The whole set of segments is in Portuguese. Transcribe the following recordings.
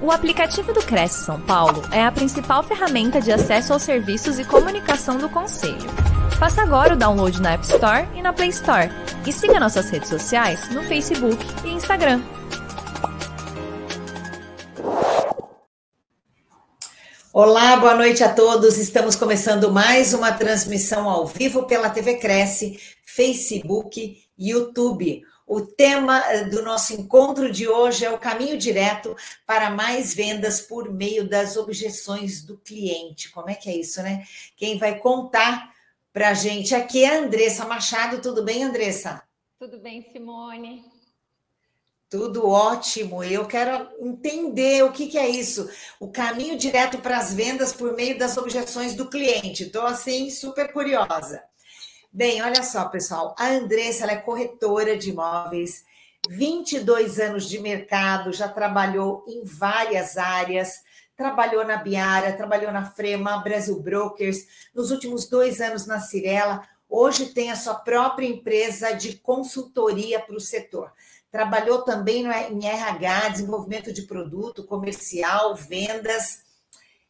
O aplicativo do Cresce São Paulo é a principal ferramenta de acesso aos serviços e comunicação do Conselho. Faça agora o download na App Store e na Play Store. E siga nossas redes sociais no Facebook e Instagram. Olá, boa noite a todos. Estamos começando mais uma transmissão ao vivo pela TV Cresce, Facebook, YouTube. O tema eh, do nosso encontro de hoje é o caminho direto para mais vendas por meio das objeções do cliente. Como é que é isso, né? Quem vai contar para a gente aqui é a Andressa Machado. Tudo bem, Andressa? Tudo bem, Simone. Tudo ótimo. Eu quero entender o que, que é isso. O caminho direto para as vendas por meio das objeções do cliente. Estou assim super curiosa. Bem, olha só, pessoal. A Andressa é corretora de imóveis, 22 anos de mercado, já trabalhou em várias áreas, trabalhou na Biara, trabalhou na Frema, Brasil Brokers, nos últimos dois anos na Cirela. Hoje tem a sua própria empresa de consultoria para o setor. Trabalhou também em RH, desenvolvimento de produto, comercial, vendas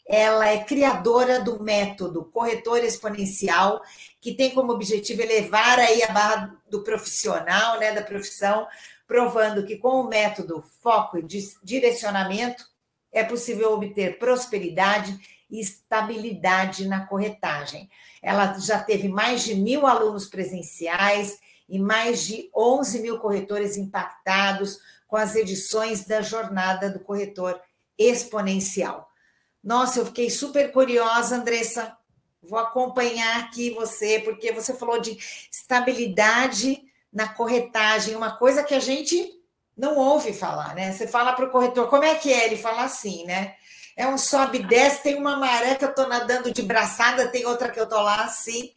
ela é criadora do método corretor exponencial, que tem como objetivo elevar aí a barra do profissional, né, da profissão, provando que com o método foco e direcionamento é possível obter prosperidade e estabilidade na corretagem. Ela já teve mais de mil alunos presenciais e mais de 11 mil corretores impactados com as edições da jornada do corretor exponencial. Nossa, eu fiquei super curiosa, Andressa. Vou acompanhar aqui você, porque você falou de estabilidade na corretagem, uma coisa que a gente não ouve falar, né? Você fala para o corretor, como é que é? Ele fala assim, né? É um sobe e desce, tem uma maré que eu estou nadando de braçada, tem outra que eu estou lá assim.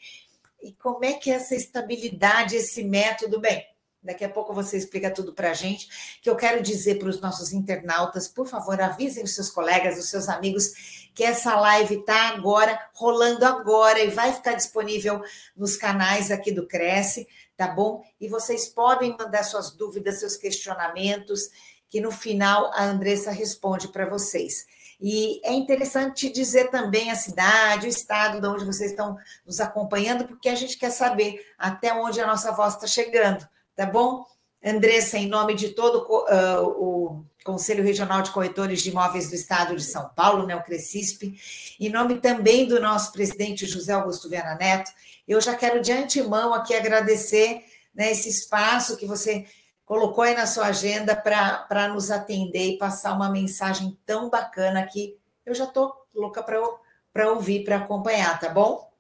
E como é que é essa estabilidade, esse método? Bem, Daqui a pouco você explica tudo para a gente. Que eu quero dizer para os nossos internautas, por favor, avisem os seus colegas, os seus amigos, que essa live está agora, rolando agora, e vai ficar disponível nos canais aqui do Cresce, tá bom? E vocês podem mandar suas dúvidas, seus questionamentos, que no final a Andressa responde para vocês. E é interessante dizer também a cidade, o estado de onde vocês estão nos acompanhando, porque a gente quer saber até onde a nossa voz está chegando tá bom? Andressa, em nome de todo uh, o Conselho Regional de Corretores de Imóveis do Estado de São Paulo, né, o Crescisp, em nome também do nosso presidente José Augusto Viana Neto, eu já quero de antemão aqui agradecer né, esse espaço que você colocou aí na sua agenda para nos atender e passar uma mensagem tão bacana que eu já estou louca para ouvir, para acompanhar, tá bom?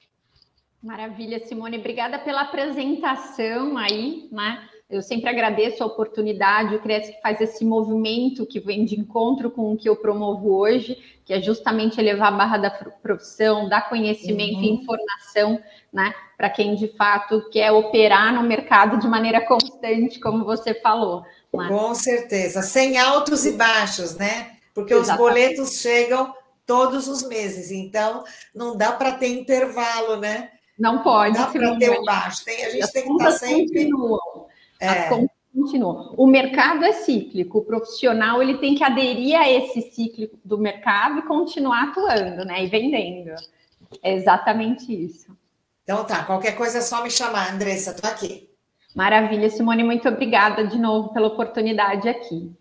Maravilha, Simone. Obrigada pela apresentação aí, né? Eu sempre agradeço a oportunidade, o Cresce que faz esse movimento que vem de encontro com o que eu promovo hoje, que é justamente elevar a barra da profissão, dar conhecimento uhum. e informação, né, para quem de fato quer operar no mercado de maneira constante, como você falou. Né? Com certeza, sem altos e baixos, né? Porque Exatamente. os boletos chegam todos os meses, então não dá para ter intervalo, né? Não pode. Dá para ter o baixo. Tem, a gente As tem que estar sempre. Continuam. É. As contas continuam. O mercado é cíclico, o profissional ele tem que aderir a esse ciclo do mercado e continuar atuando, né? E vendendo. É exatamente isso. Então tá, qualquer coisa é só me chamar, Andressa, tô aqui. Maravilha, Simone, muito obrigada de novo pela oportunidade aqui.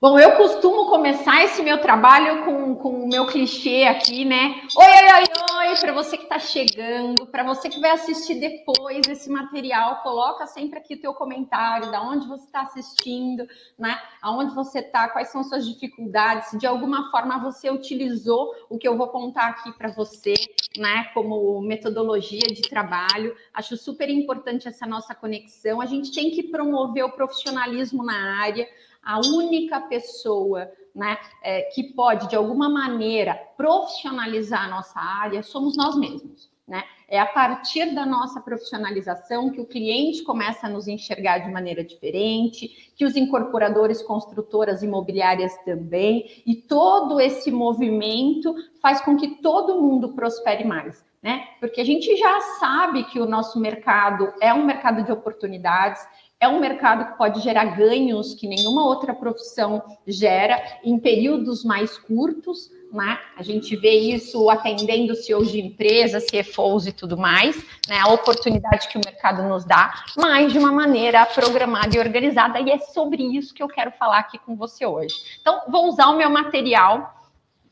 Bom, eu costumo começar esse meu trabalho com, com o meu clichê aqui, né? Oi, oi, oi, oi, para você que está chegando, para você que vai assistir depois esse material, coloca sempre aqui o teu comentário, da onde você está assistindo, né? Aonde você está, quais são suas dificuldades, se de alguma forma você utilizou o que eu vou contar aqui para você, né? Como metodologia de trabalho. Acho super importante essa nossa conexão. A gente tem que promover o profissionalismo na área a única pessoa né, é, que pode, de alguma maneira, profissionalizar a nossa área somos nós mesmos. Né? É a partir da nossa profissionalização que o cliente começa a nos enxergar de maneira diferente, que os incorporadores, construtoras imobiliárias também, e todo esse movimento faz com que todo mundo prospere mais. Né? Porque a gente já sabe que o nosso mercado é um mercado de oportunidades, é um mercado que pode gerar ganhos que nenhuma outra profissão gera em períodos mais curtos, né? A gente vê isso atendendo CEOs de empresas, CFOs e tudo mais, né? A oportunidade que o mercado nos dá, mas de uma maneira programada e organizada, e é sobre isso que eu quero falar aqui com você hoje. Então, vou usar o meu material,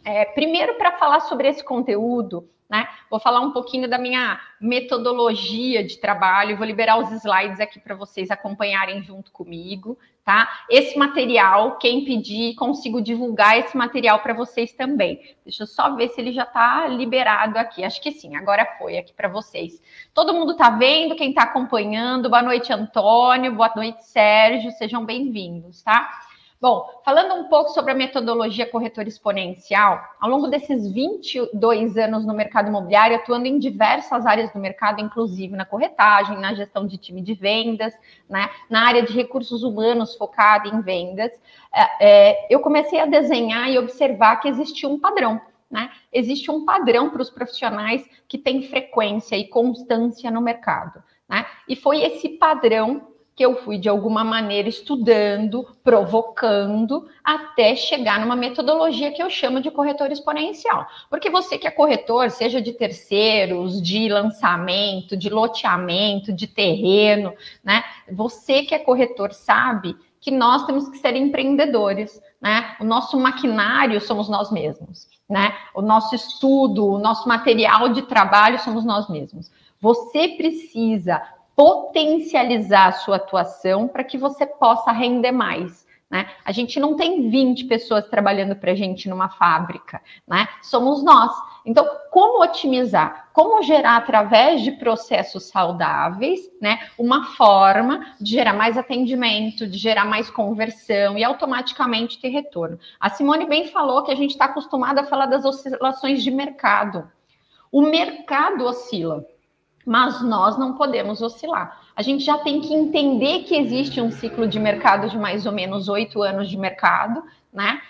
é, primeiro para falar sobre esse conteúdo, né? Vou falar um pouquinho da minha metodologia de trabalho, vou liberar os slides aqui para vocês acompanharem junto comigo, tá? Esse material, quem pedir, consigo divulgar esse material para vocês também. Deixa eu só ver se ele já está liberado aqui. Acho que sim, agora foi aqui para vocês. Todo mundo está vendo, quem está acompanhando? Boa noite, Antônio. Boa noite, Sérgio. Sejam bem-vindos, tá? Bom, falando um pouco sobre a metodologia corretora exponencial, ao longo desses 22 anos no mercado imobiliário, atuando em diversas áreas do mercado, inclusive na corretagem, na gestão de time de vendas, né, na área de recursos humanos focada em vendas, é, é, eu comecei a desenhar e observar que existia um padrão. Né? Existe um padrão para os profissionais que têm frequência e constância no mercado. Né? E foi esse padrão que eu fui de alguma maneira estudando, provocando, até chegar numa metodologia que eu chamo de corretor exponencial. Porque você que é corretor, seja de terceiros, de lançamento, de loteamento, de terreno, né? Você que é corretor sabe que nós temos que ser empreendedores, né? O nosso maquinário somos nós mesmos, né? O nosso estudo, o nosso material de trabalho somos nós mesmos. Você precisa potencializar a sua atuação para que você possa render mais. Né? A gente não tem 20 pessoas trabalhando para a gente numa fábrica, né? Somos nós. Então, como otimizar? Como gerar através de processos saudáveis, né? Uma forma de gerar mais atendimento, de gerar mais conversão e automaticamente ter retorno. A Simone bem falou que a gente está acostumado a falar das oscilações de mercado. O mercado oscila mas nós não podemos oscilar. A gente já tem que entender que existe um ciclo de mercado de mais ou menos oito anos de mercado, né?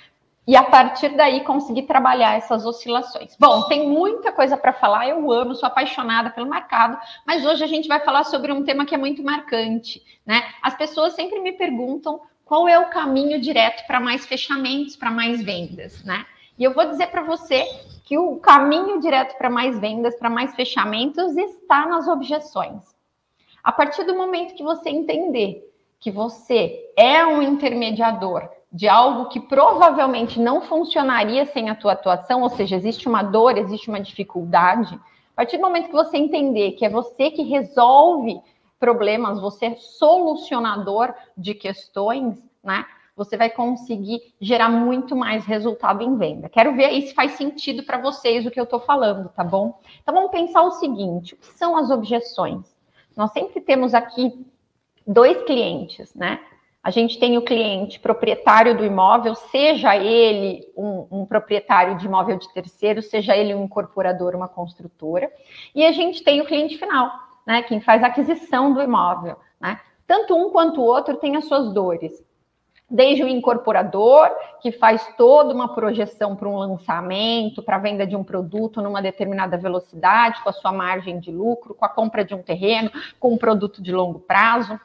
E a partir daí conseguir trabalhar essas oscilações. Bom, tem muita coisa para falar, eu amo, sou apaixonada pelo mercado, mas hoje a gente vai falar sobre um tema que é muito marcante, né? As pessoas sempre me perguntam qual é o caminho direto para mais fechamentos, para mais vendas, né? E eu vou dizer para você que o caminho direto para mais vendas, para mais fechamentos, está nas objeções. A partir do momento que você entender que você é um intermediador de algo que provavelmente não funcionaria sem a tua atuação, ou seja, existe uma dor, existe uma dificuldade, a partir do momento que você entender que é você que resolve problemas, você é solucionador de questões, né? Você vai conseguir gerar muito mais resultado em venda. Quero ver aí se faz sentido para vocês o que eu estou falando, tá bom? Então vamos pensar o seguinte: o que são as objeções? Nós sempre temos aqui dois clientes, né? A gente tem o cliente proprietário do imóvel, seja ele um, um, proprietário de imóvel de terceiro, seja ele um incorporador, uma construtora, e a gente tem o cliente final, né? Quem faz a aquisição do imóvel, né? Tanto um quanto o outro tem as suas dores desde o incorporador, que faz toda uma projeção para um lançamento, para a venda de um produto numa determinada velocidade, com a sua margem de lucro, com a compra de um terreno, com um produto de longo prazo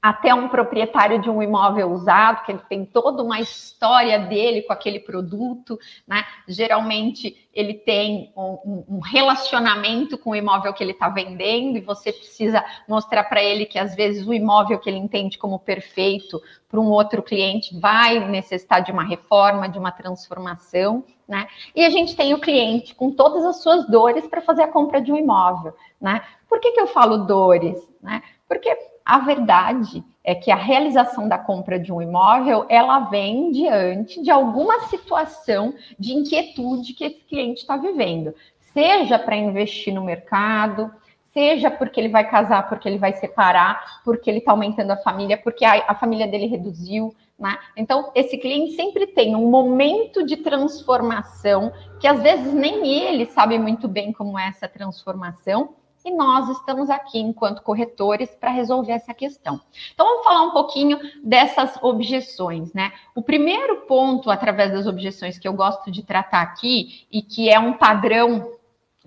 até um proprietário de um imóvel usado, que ele tem toda uma história dele com aquele produto, né? Geralmente ele tem um, um relacionamento com o imóvel que ele está vendendo, e você precisa mostrar para ele que às vezes o imóvel que ele entende como perfeito para um outro cliente vai necessitar de uma reforma, de uma transformação, né? E a gente tem o cliente com todas as suas dores para fazer a compra de um imóvel, né? Por que, que eu falo dores? Né? Porque a verdade é que a realização da compra de um imóvel, ela vem diante de alguma situação de inquietude que esse cliente está vivendo, seja para investir no mercado, seja porque ele vai casar, porque ele vai separar, porque ele está aumentando a família, porque a, a família dele reduziu, né? Então, esse cliente sempre tem um momento de transformação que às vezes nem ele sabe muito bem como é essa transformação, e nós estamos aqui enquanto corretores para resolver essa questão. Então vamos falar um pouquinho dessas objeções, né? O primeiro ponto através das objeções que eu gosto de tratar aqui e que é um padrão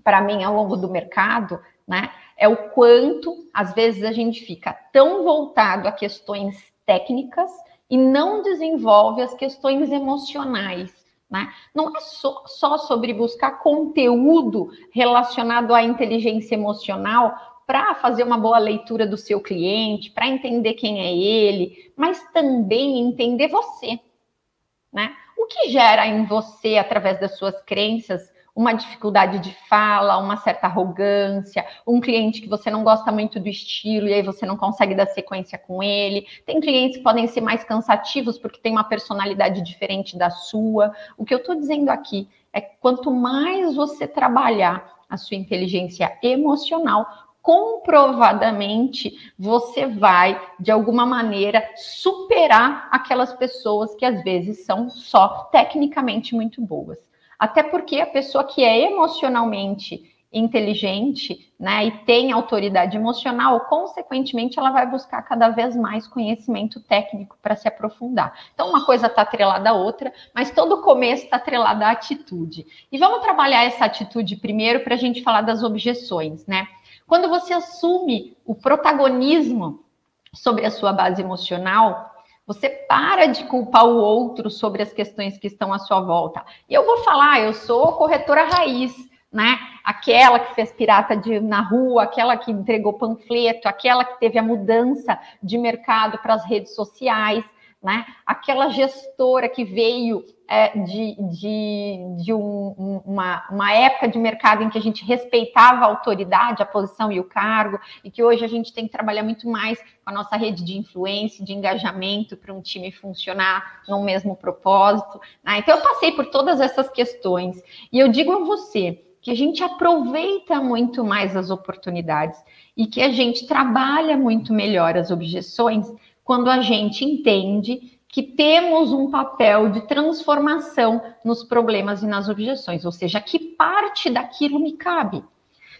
para mim ao longo do mercado, né? é o quanto, às vezes, a gente fica tão voltado a questões técnicas e não desenvolve as questões emocionais. Né? Não é só, só sobre buscar conteúdo relacionado à inteligência emocional para fazer uma boa leitura do seu cliente, para entender quem é ele, mas também entender você. Né? O que gera em você, através das suas crenças, uma dificuldade de fala, uma certa arrogância, um cliente que você não gosta muito do estilo e aí você não consegue dar sequência com ele. Tem clientes que podem ser mais cansativos porque tem uma personalidade diferente da sua. O que eu estou dizendo aqui é que quanto mais você trabalhar a sua inteligência emocional, comprovadamente você vai, de alguma maneira, superar aquelas pessoas que às vezes são só tecnicamente muito boas. Até porque a pessoa que é emocionalmente inteligente, né, e tem autoridade emocional, consequentemente ela vai buscar cada vez mais conhecimento técnico para se aprofundar. Então uma coisa está atrelada à outra, mas todo começo está atrelado à atitude. E vamos trabalhar essa atitude primeiro para a gente falar das objeções, né? Quando você assume o protagonismo sobre a sua base emocional, você para de culpar o outro sobre as questões que estão à sua volta. E eu vou falar, eu sou corretora raiz, né? Aquela que fez pirata de, na rua, aquela que entregou panfleto, aquela que teve a mudança de mercado para as redes sociais, né? Aquela gestora que veio é, de, de, de um, uma, uma época de mercado em que a gente respeitava a autoridade, a posição e o cargo, e que hoje a gente tem que trabalhar muito mais com a nossa rede de influência, de engajamento para um time funcionar no mesmo propósito. Né? Então, eu passei por todas essas questões, e eu digo a você que a gente aproveita muito mais as oportunidades e que a gente trabalha muito melhor as objeções quando a gente entende que temos um papel de transformação nos problemas e nas objeções, ou seja, que parte daquilo me cabe.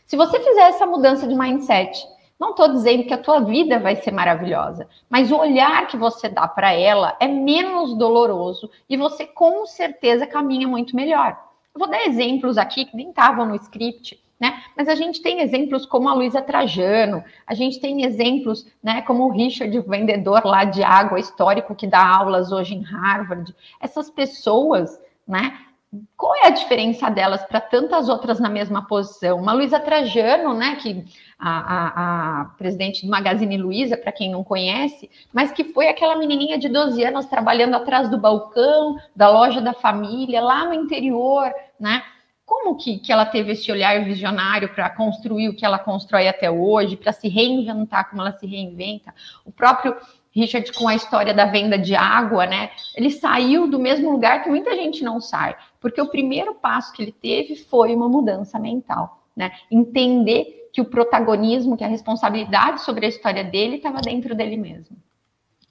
Se você fizer essa mudança de mindset, não estou dizendo que a tua vida vai ser maravilhosa, mas o olhar que você dá para ela é menos doloroso e você com certeza caminha muito melhor. Eu vou dar exemplos aqui que nem estavam no script né? Mas a gente tem exemplos como a Luísa Trajano, a gente tem exemplos né, como o Richard, o vendedor lá de água histórico que dá aulas hoje em Harvard. Essas pessoas, né? Qual é a diferença delas para tantas outras na mesma posição? Uma Luísa Trajano, né, que a, a, a, presidente do Magazine Luiza, para quem não conhece, mas que foi aquela menininha de 12 anos trabalhando atrás do balcão da loja da família, lá no interior, né? Como que, que ela teve esse olhar visionário para construir o que ela constrói até hoje, para se reinventar como ela se reinventa. O próprio Richard com a história da venda de água, né? Ele saiu do mesmo lugar que muita gente não sai, porque o primeiro passo que ele teve foi uma mudança mental, né? Entender que o protagonismo, que a responsabilidade sobre a história dele estava dentro dele mesmo.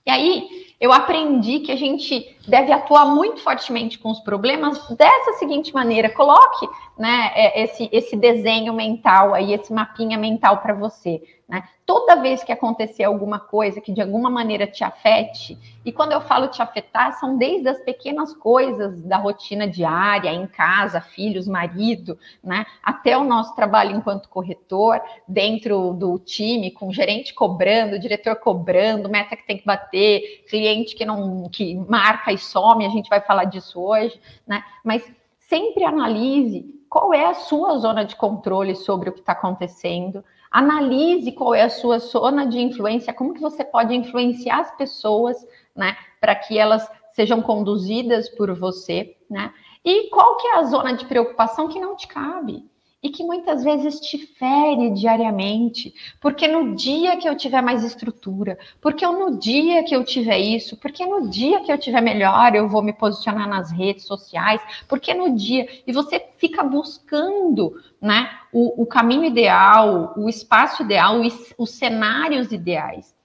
E aí, eu aprendi que a gente deve atuar muito fortemente com os problemas dessa seguinte maneira: coloque né, é, esse, esse desenho mental aí, esse mapinha mental para você. Né? Toda vez que acontecer alguma coisa que de alguma maneira te afete, e quando eu falo te afetar, são desde as pequenas coisas da rotina diária, em casa, filhos, marido, né? até o nosso trabalho enquanto corretor, dentro do time, com gerente cobrando, diretor cobrando, meta que tem que bater, cliente que não que marca e some, a gente vai falar disso hoje, né? Mas sempre analise qual é a sua zona de controle sobre o que está acontecendo Analise qual é a sua zona de influência, como que você pode influenciar as pessoas, né, para que elas sejam conduzidas por você, né? E qual que é a zona de preocupação que não te cabe? E que muitas vezes te fere diariamente, porque no dia que eu tiver mais estrutura, porque no dia que eu tiver isso, porque no dia que eu tiver melhor eu vou me posicionar nas redes sociais, porque no dia e você fica buscando, né, o, o caminho ideal, o espaço ideal, os, os cenários ideais.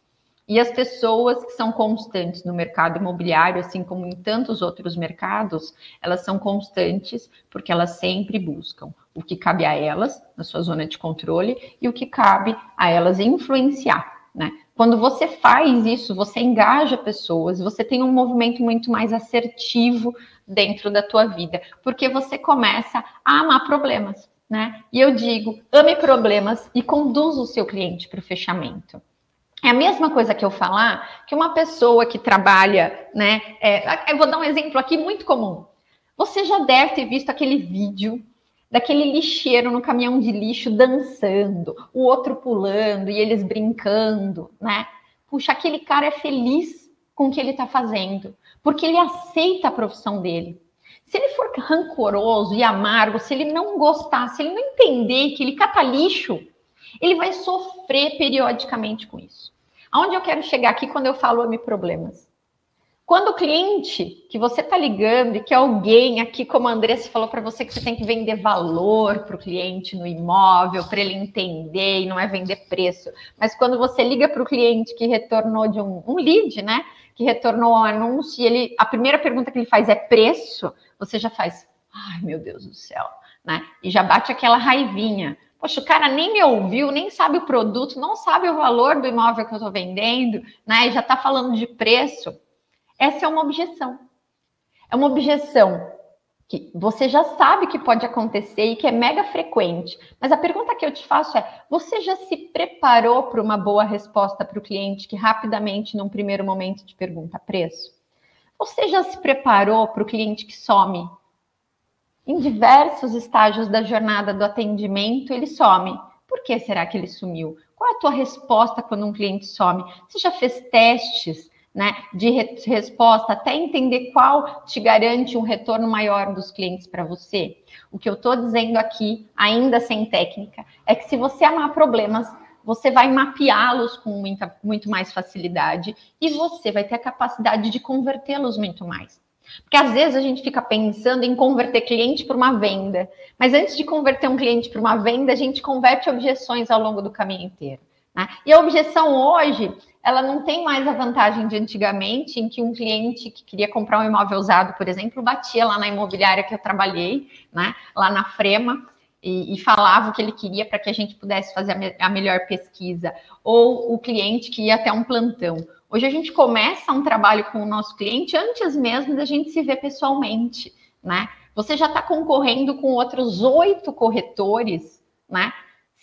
E as pessoas que são constantes no mercado imobiliário, assim como em tantos outros mercados, elas são constantes porque elas sempre buscam o que cabe a elas, na sua zona de controle, e o que cabe a elas influenciar, né? Quando você faz isso, você engaja pessoas, você tem um movimento muito mais assertivo dentro da tua vida, porque você começa a amar problemas. né? E eu digo, ame problemas e conduza o seu cliente para o fechamento. É a mesma coisa que eu falar que uma pessoa que trabalha, né? É, eu vou dar um exemplo aqui muito comum. Você já deve ter visto aquele vídeo daquele lixeiro no caminhão de lixo dançando, o outro pulando e eles brincando, né? Puxa, aquele cara é feliz com o que ele está fazendo, porque ele aceita a profissão dele. Se ele for rancoroso e amargo, se ele não gostar, se ele não entender que ele cata lixo, ele vai sofrer periodicamente com isso. Aonde eu quero chegar aqui quando eu falo ame problemas? Quando o cliente que você está ligando e que alguém aqui, como a Andressa falou para você, que você tem que vender valor para o cliente no imóvel, para ele entender e não é vender preço. Mas quando você liga para o cliente que retornou de um, um lead, né? Que retornou um anúncio e ele, a primeira pergunta que ele faz é preço, você já faz, ai meu Deus do céu, né? E já bate aquela raivinha. Poxa, o cara nem me ouviu, nem sabe o produto, não sabe o valor do imóvel que eu estou vendendo, né? E já está falando de preço. Essa é uma objeção. É uma objeção que você já sabe que pode acontecer e que é mega frequente. Mas a pergunta que eu te faço é: você já se preparou para uma boa resposta para o cliente que rapidamente, num primeiro momento, te pergunta preço? Você já se preparou para o cliente que some? Em diversos estágios da jornada do atendimento, ele some. Por que será que ele sumiu? Qual é a tua resposta quando um cliente some? Você já fez testes né, de re resposta até entender qual te garante um retorno maior dos clientes para você? O que eu estou dizendo aqui, ainda sem técnica, é que se você amar problemas, você vai mapeá-los com muita, muito mais facilidade e você vai ter a capacidade de convertê-los muito mais. Porque às vezes a gente fica pensando em converter cliente para uma venda, mas antes de converter um cliente para uma venda, a gente converte objeções ao longo do caminho inteiro. Né? E a objeção hoje, ela não tem mais a vantagem de antigamente, em que um cliente que queria comprar um imóvel usado, por exemplo, batia lá na imobiliária que eu trabalhei, né? lá na Frema, e, e, falava o que ele queria para que a gente pudesse fazer a, me, a, melhor pesquisa, ou o cliente que ia até um plantão. Hoje a gente começa um trabalho com o nosso cliente antes mesmo da gente se ver pessoalmente, né? Você já está concorrendo com outros oito corretores, né?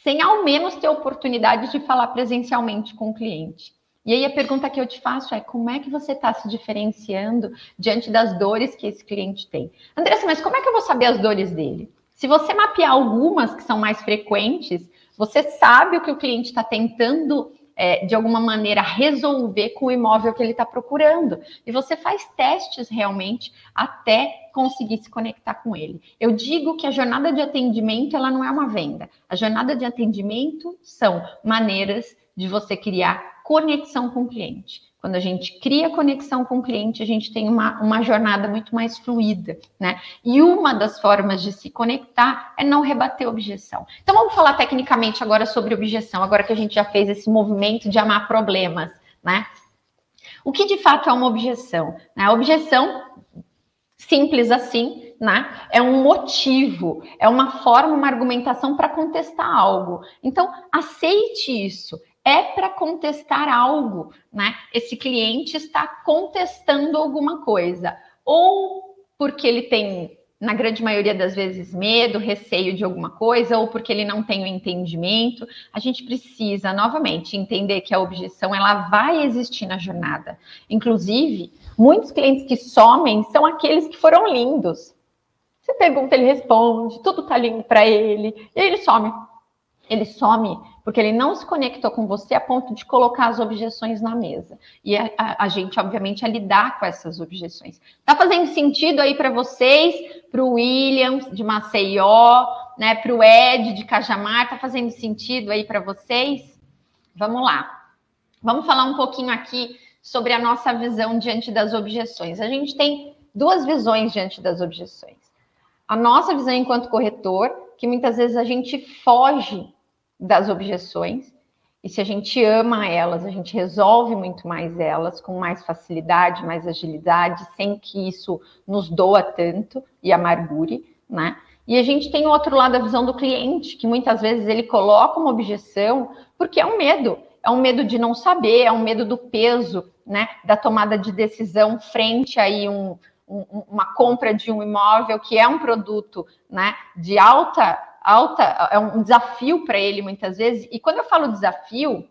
Sem ao menos ter oportunidade de falar presencialmente com o cliente. E aí a pergunta que eu te faço é como é que você está se diferenciando diante das dores que esse cliente tem? Andressa, mas como é que eu vou saber as dores dele? Se você mapear algumas que são mais frequentes, você sabe o que o cliente está tentando, é, de alguma maneira, resolver com o imóvel que ele está procurando. E você faz testes realmente até conseguir se conectar com ele. Eu digo que a jornada de atendimento ela não é uma venda. A jornada de atendimento são maneiras de você criar conexão com o cliente. Quando a gente cria conexão com o cliente, a gente tem uma, uma jornada muito mais fluida, né? E uma das formas de se conectar é não rebater objeção. Então vamos falar tecnicamente agora sobre objeção, agora que a gente já fez esse movimento de amar problemas, né? O que de fato é uma objeção? Né? A objeção, simples assim, né? É um motivo, é uma forma, uma argumentação para contestar algo. Então, aceite isso é para contestar algo, né? Esse cliente está contestando alguma coisa, ou porque ele tem, na grande maioria das vezes, medo, receio de alguma coisa, ou porque ele não tem o entendimento. A gente precisa, novamente, entender que a objeção ela vai existir na jornada. Inclusive, muitos clientes que somem são aqueles que foram lindos. Você pergunta, ele responde, tudo tá lindo para ele, e ele some. Ele some porque ele não se conectou com você a ponto de colocar as objeções na mesa. E a, a, a gente, obviamente, a lidar com essas objeções. Tá fazendo sentido aí para vocês, para o Williams de Maceió, né, para o Ed de Cajamar, tá fazendo sentido aí para vocês? Vamos lá. Vamos falar um pouquinho aqui sobre a nossa visão diante das objeções. A gente tem duas visões diante das objeções. A nossa visão enquanto corretor, que muitas vezes a gente foge das objeções. E se a gente ama elas, a gente resolve muito mais elas com mais facilidade, mais agilidade, sem que isso nos doa tanto e amargure, né? E a gente tem o outro lado da visão do cliente, que muitas vezes ele coloca uma objeção porque é um medo, é um medo de não saber, é um medo do peso, né, da tomada de decisão frente aí um, um, uma compra de um imóvel que é um produto, né, de alta alta, é um desafio para ele muitas vezes. E quando eu falo desafio,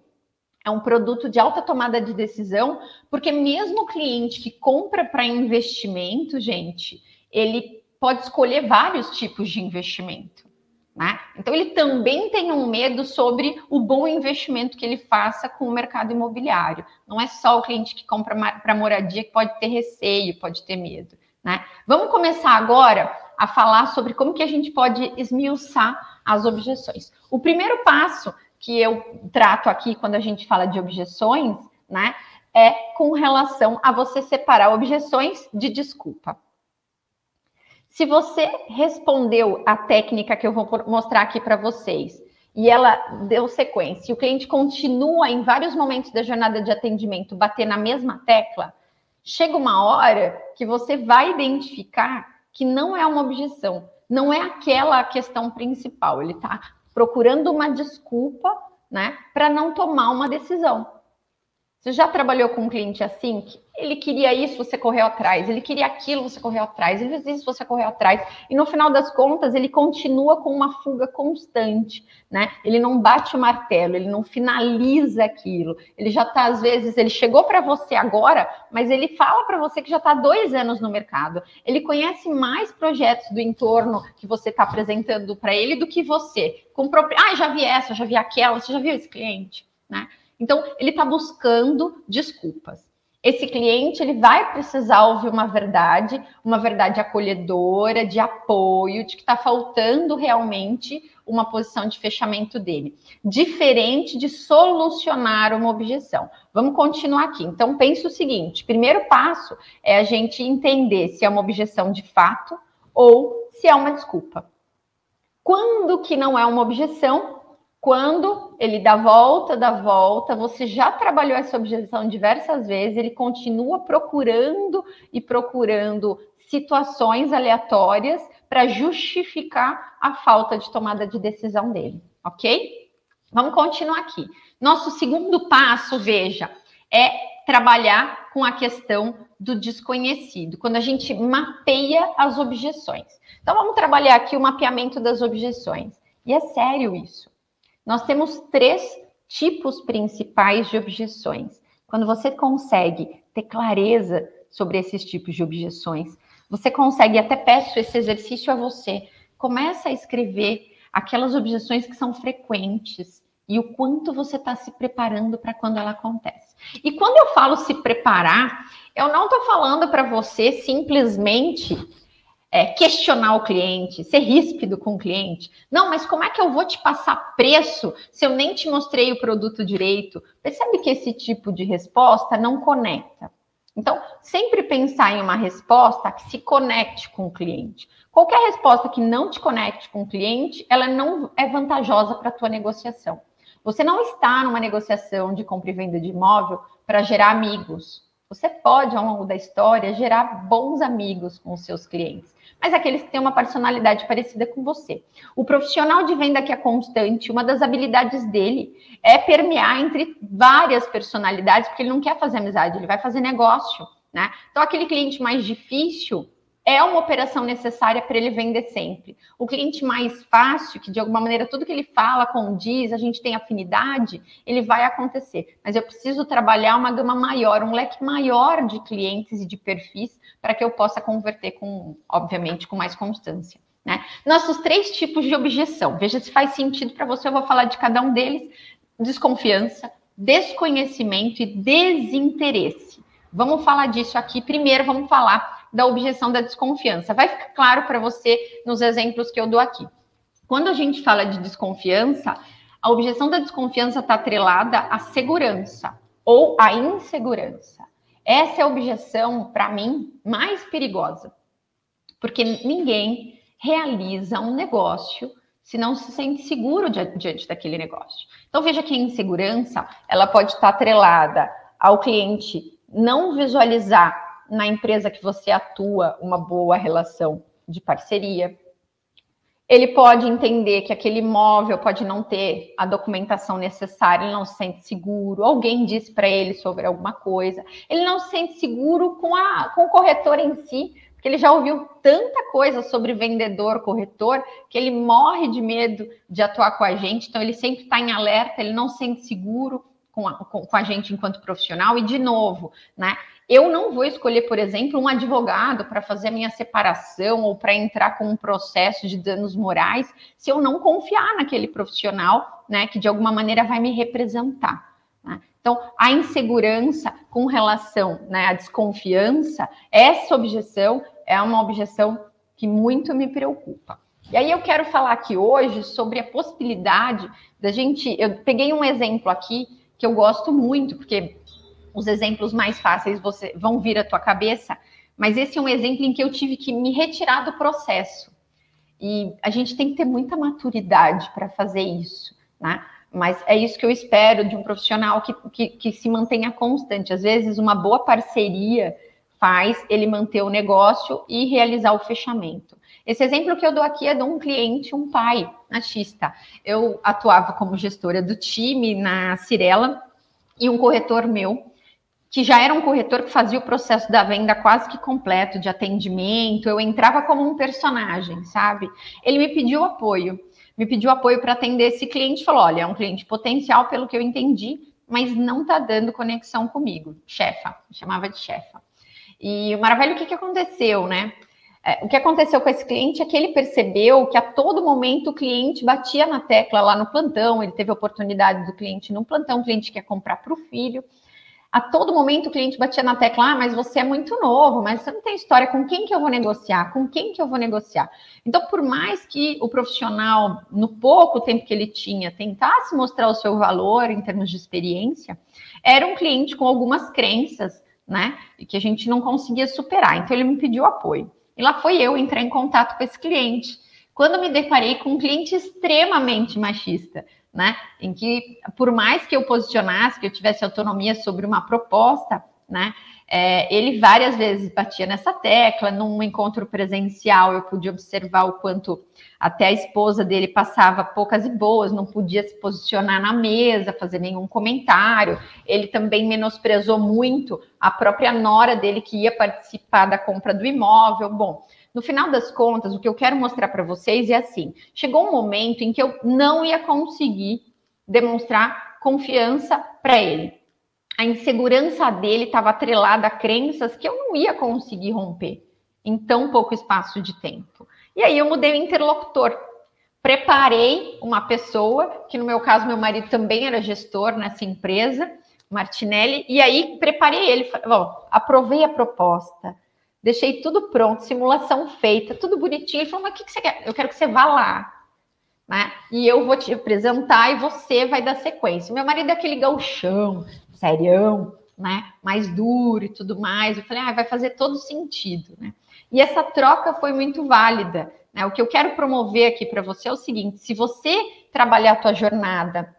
é um produto de alta tomada de decisão, porque mesmo o cliente que compra para investimento, gente, ele pode escolher vários tipos de investimento. Né? Então, ele também tem um medo sobre o bom investimento que ele faça com o mercado imobiliário. Não é só o cliente que compra para moradia que pode ter receio, pode ter medo. Né? Vamos começar agora a falar sobre como que a gente pode esmiuçar as objeções. O primeiro passo que eu trato aqui quando a gente fala de objeções, né, é com relação a você separar objeções de desculpa. Se você respondeu a técnica que eu vou mostrar aqui para vocês e ela deu sequência, e o cliente continua em vários momentos da jornada de atendimento bater na mesma tecla, chega uma hora que você vai identificar que não é uma objeção, não é aquela a questão principal. Ele está procurando uma desculpa, né, para não tomar uma decisão. Você já trabalhou com um cliente assim? Que ele queria isso, você correu atrás. Ele queria aquilo, você correu atrás. Ele fez isso, você correu atrás. E no final das contas, ele continua com uma fuga constante, né? Ele não bate o martelo, ele não finaliza aquilo. Ele já está, às vezes, ele chegou para você agora, mas ele fala para você que já está dois anos no mercado. Ele conhece mais projetos do entorno que você está apresentando para ele do que você. Com próprio... Ah, já vi essa, já vi aquela, você já viu esse cliente, né? Então, ele está buscando desculpas. Esse cliente ele vai precisar ouvir uma verdade, uma verdade acolhedora, de apoio, de que está faltando realmente uma posição de fechamento dele, diferente de solucionar uma objeção. Vamos continuar aqui. Então, pense o seguinte: primeiro passo é a gente entender se é uma objeção de fato ou se é uma desculpa. Quando que não é uma objeção, quando ele dá volta, dá volta, você já trabalhou essa objeção diversas vezes, ele continua procurando e procurando situações aleatórias para justificar a falta de tomada de decisão dele, ok? Vamos continuar aqui. Nosso segundo passo, veja, é trabalhar com a questão do desconhecido, quando a gente mapeia as objeções. Então, vamos trabalhar aqui o mapeamento das objeções. E é sério isso. Nós temos três tipos principais de objeções. Quando você consegue ter clareza sobre esses tipos de objeções, você consegue, até peço esse exercício a você, começa a escrever aquelas objeções que são frequentes e o quanto você está se preparando para quando ela acontece. E quando eu falo se preparar, eu não estou falando para você simplesmente é, questionar o cliente, ser ríspido com o cliente. Não, mas como é que eu vou te passar preço se eu nem te mostrei o produto direito? Percebe que esse tipo de resposta não conecta. Então, sempre pensar em uma resposta que se conecte com o cliente. Qualquer resposta que não te conecte com o cliente, ela não é vantajosa para a tua negociação. Você não está numa negociação de compra e venda de imóvel para gerar amigos. Você pode, ao longo da história, gerar bons amigos com os seus clientes mas aqueles que têm uma personalidade parecida com você. O profissional de venda que é constante, uma das habilidades dele é permear entre várias personalidades, porque ele não quer fazer amizade, ele vai fazer negócio, né? Então, aquele cliente mais difícil, é uma operação necessária para ele vender sempre. O cliente mais fácil, que de alguma maneira tudo que ele fala, condiz, a gente tem afinidade, ele vai acontecer. Mas eu preciso trabalhar uma gama maior, um leque maior de clientes e de perfis para que eu possa converter com, obviamente, com mais constância. Né? Nossos três tipos de objeção. Veja se faz sentido para você, eu vou falar de cada um deles: desconfiança, desconhecimento e desinteresse. Vamos falar disso aqui. Primeiro, vamos falar da objeção da desconfiança. Vai ficar claro para você nos exemplos que eu dou aqui. Quando a gente fala de desconfiança, a objeção da desconfiança está atrelada à segurança ou à insegurança. Essa é a objeção, para mim, mais perigosa, porque ninguém realiza um negócio se não se sente seguro diante daquele negócio. Então veja que a insegurança ela pode estar atrelada ao cliente não visualizar na empresa que você atua uma boa relação de parceria. Ele pode entender que aquele imóvel pode não ter a documentação necessária, ele não se sente seguro, alguém disse para ele sobre alguma coisa, ele não se sente seguro com, a, com o corretor em si, Porque ele já ouviu tanta coisa sobre vendedor, corretor, que ele morre de medo de atuar com a gente, então ele sempre está em alerta, ele não se sente seguro com a, com, com a gente enquanto profissional, e de novo, né? Eu não vou escolher, por exemplo, um advogado para fazer a minha separação ou para entrar com um processo de danos morais se eu não confiar naquele profissional, né, que de alguma maneira vai me representar. Né? Então, a insegurança com relação né, à desconfiança, essa objeção é uma objeção que muito me preocupa. E aí eu quero falar aqui hoje sobre a possibilidade da gente. Eu peguei um exemplo aqui que eu gosto muito, porque os exemplos mais fáceis você, vão vir à tua cabeça, mas esse é um exemplo em que eu tive que me retirar do processo. E a gente tem que ter muita maturidade para fazer isso, né? Mas é isso que eu espero de um profissional que, que, que se mantenha constante. Às vezes, uma boa parceria faz ele manter o negócio e realizar o fechamento. Esse exemplo que eu dou aqui é de um cliente, um pai, na Eu atuava como gestora do time na Cirela e um corretor meu que já era um corretor que fazia o processo da venda quase que completo de atendimento, eu entrava como um personagem, sabe? Ele me pediu apoio, me pediu apoio para atender esse cliente, falou: olha, é um cliente potencial, pelo que eu entendi, mas não está dando conexão comigo, chefa, chamava de chefa. E o maravilha, o que, que aconteceu, né? É, o que aconteceu com esse cliente é que ele percebeu que a todo momento o cliente batia na tecla lá no plantão, ele teve a oportunidade do cliente no plantão, o cliente quer comprar para o filho, a todo momento o cliente batia na tecla, ah, mas você é muito novo, mas você não tem história, com quem que eu vou negociar? Com quem que eu vou negociar? Então, por mais que o profissional, no pouco tempo que ele tinha, tentasse mostrar o seu valor em termos de experiência, era um cliente com algumas crenças, né, e que a gente não conseguia superar. Então, ele me pediu apoio. E lá foi eu entrar em contato com esse cliente. Quando me deparei com um cliente extremamente machista, né? Em que, por mais que eu posicionasse, que eu tivesse autonomia sobre uma proposta, né? É, ele várias vezes batia nessa tecla. Num encontro presencial, eu pude observar o quanto até a esposa dele passava poucas e boas, não podia se posicionar na mesa, fazer nenhum comentário. Ele também menosprezou muito a própria nora dele que ia participar da compra do imóvel. Bom, no final das contas, o que eu quero mostrar para vocês é assim: chegou um momento em que eu não ia conseguir demonstrar confiança para ele. A insegurança dele estava atrelada a crenças que eu não ia conseguir romper em tão pouco espaço de tempo. E aí eu mudei o interlocutor. Preparei uma pessoa, que no meu caso, meu marido também era gestor nessa empresa, Martinelli, e aí preparei ele, bom, aprovei a proposta, Deixei tudo pronto, simulação feita, tudo bonitinho. Ele falou: Mas o que, que você quer? Eu quero que você vá lá. Né? E eu vou te apresentar e você vai dar sequência. Meu marido é aquele galchão, serião, né? Mais duro e tudo mais. Eu falei: Ah, vai fazer todo sentido, né? E essa troca foi muito válida. Né? O que eu quero promover aqui para você é o seguinte: se você trabalhar a tua jornada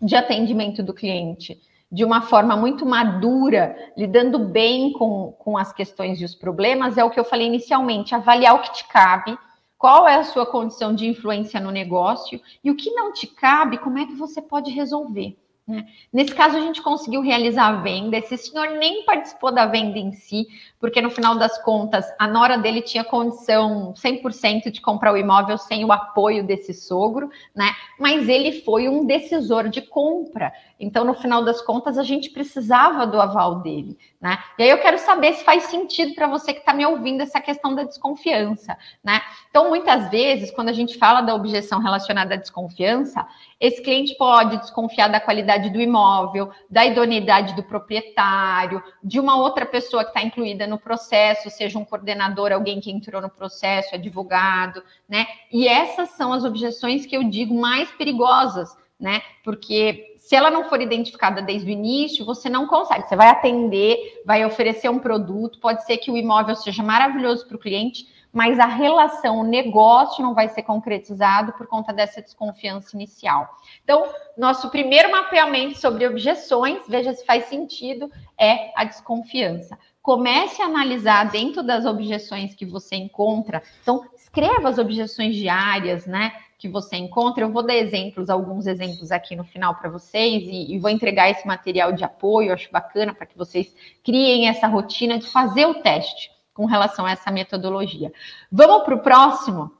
de atendimento do cliente de uma forma muito madura, lidando bem com, com as questões e os problemas, é o que eu falei inicialmente: avaliar o que te cabe, qual é a sua condição de influência no negócio e o que não te cabe, como é que você pode resolver. Né? Nesse caso, a gente conseguiu realizar a venda. Esse senhor nem participou da venda em si, porque no final das contas, a nora dele tinha condição 100% de comprar o imóvel sem o apoio desse sogro, né? Mas ele foi um decisor de compra. Então, no final das contas, a gente precisava do aval dele, né? E aí eu quero saber se faz sentido para você que está me ouvindo essa questão da desconfiança, né? Então, muitas vezes, quando a gente fala da objeção relacionada à desconfiança, esse cliente pode desconfiar da qualidade do imóvel, da idoneidade do proprietário, de uma outra pessoa que está incluída no processo, seja um coordenador, alguém que entrou no processo, advogado, né? E essas são as objeções que eu digo mais perigosas, né? Porque se ela não for identificada desde o início, você não consegue. Você vai atender, vai oferecer um produto, pode ser que o imóvel seja maravilhoso para o cliente, mas a relação, o negócio não vai ser concretizado por conta dessa desconfiança inicial. Então, nosso primeiro mapeamento sobre objeções, veja se faz sentido, é a desconfiança. Comece a analisar dentro das objeções que você encontra. Então, escreva as objeções diárias, né? que você encontra. Eu vou dar exemplos, alguns exemplos aqui no final para vocês e, e, vou entregar esse material de apoio, acho bacana para que vocês criem essa rotina de fazer o teste. com relação a essa metodologia. Vamos para o próximo,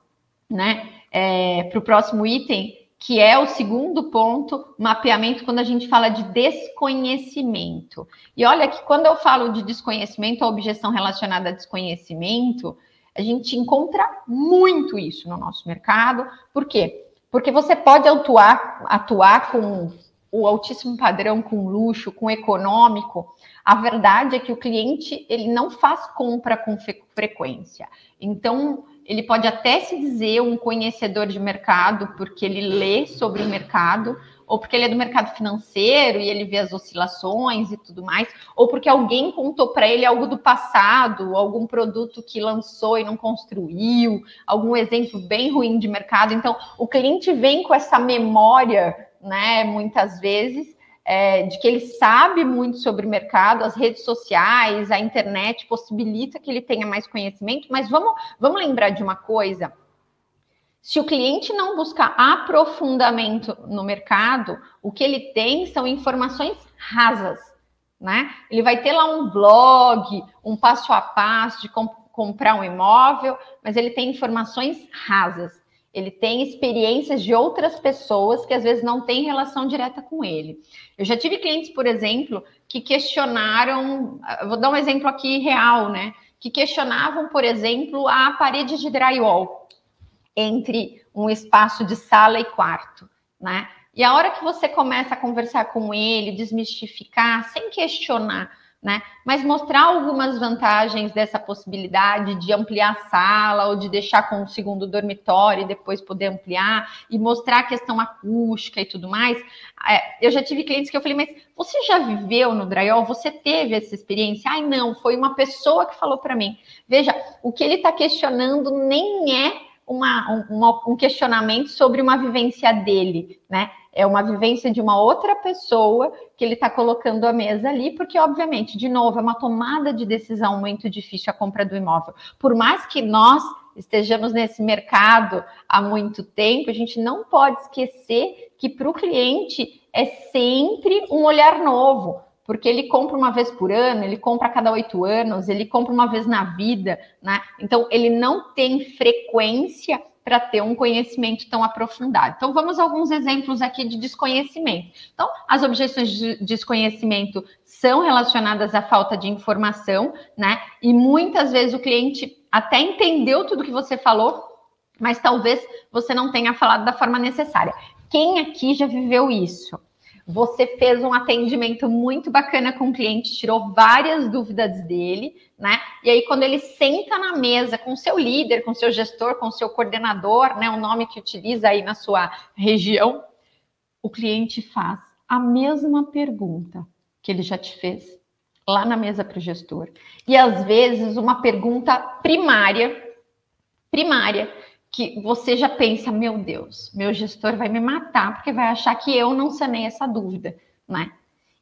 né? É, para o próximo item, que é o segundo ponto, mapeamento, quando a gente fala de desconhecimento. E olha que quando eu falo de desconhecimento, a objeção relacionada a desconhecimento, a gente encontra muito isso no nosso mercado. Por quê? Porque você pode atuar, atuar com o altíssimo padrão, com luxo, com econômico. A verdade é que o cliente ele não faz compra com frequência. Então, ele pode até se dizer um conhecedor de mercado, porque ele lê sobre o mercado, ou porque ele é do mercado financeiro e ele vê as oscilações e tudo mais, ou porque alguém contou para ele algo do passado, algum produto que lançou e não construiu, algum exemplo bem ruim de mercado. Então, o cliente vem com essa memória, né, muitas vezes, é, de que ele sabe muito sobre o mercado, as redes sociais, a internet possibilita que ele tenha mais conhecimento, mas vamos, vamos lembrar de uma coisa. Se o cliente não buscar aprofundamento no mercado, o que ele tem são informações rasas, né? Ele vai ter lá um blog, um passo a passo de comp comprar um imóvel, mas ele tem informações rasas. Ele tem experiências de outras pessoas que às vezes não têm relação direta com ele. Eu já tive clientes, por exemplo, que questionaram, vou dar um exemplo aqui real, né? Que questionavam, por exemplo, a parede de drywall entre um espaço de sala e quarto, né? E a hora que você começa a conversar com ele, desmistificar, sem questionar, né? Mas mostrar algumas vantagens dessa possibilidade de ampliar a sala ou de deixar com o segundo dormitório e depois poder ampliar e mostrar a questão acústica e tudo mais. É, eu já tive clientes que eu falei, mas você já viveu no drywall? Você teve essa experiência? Ai, não, foi uma pessoa que falou para mim. Veja, o que ele está questionando nem é uma, um, um questionamento sobre uma vivência dele, né? é uma vivência de uma outra pessoa que ele está colocando à mesa ali, porque, obviamente, de novo, é uma tomada de decisão muito difícil a compra do imóvel. Por mais que nós estejamos nesse mercado há muito tempo, a gente não pode esquecer que para o cliente é sempre um olhar novo. Porque ele compra uma vez por ano, ele compra a cada oito anos, ele compra uma vez na vida, né? Então ele não tem frequência para ter um conhecimento tão aprofundado. Então, vamos a alguns exemplos aqui de desconhecimento. Então, as objeções de desconhecimento são relacionadas à falta de informação, né? E muitas vezes o cliente até entendeu tudo que você falou, mas talvez você não tenha falado da forma necessária. Quem aqui já viveu isso? Você fez um atendimento muito bacana com o cliente, tirou várias dúvidas dele, né? E aí, quando ele senta na mesa com seu líder, com seu gestor, com seu coordenador, né? O nome que utiliza aí na sua região, o cliente faz a mesma pergunta que ele já te fez lá na mesa para o gestor. E às vezes uma pergunta primária, primária, que você já pensa, meu Deus, meu gestor vai me matar porque vai achar que eu não sanei essa dúvida, né?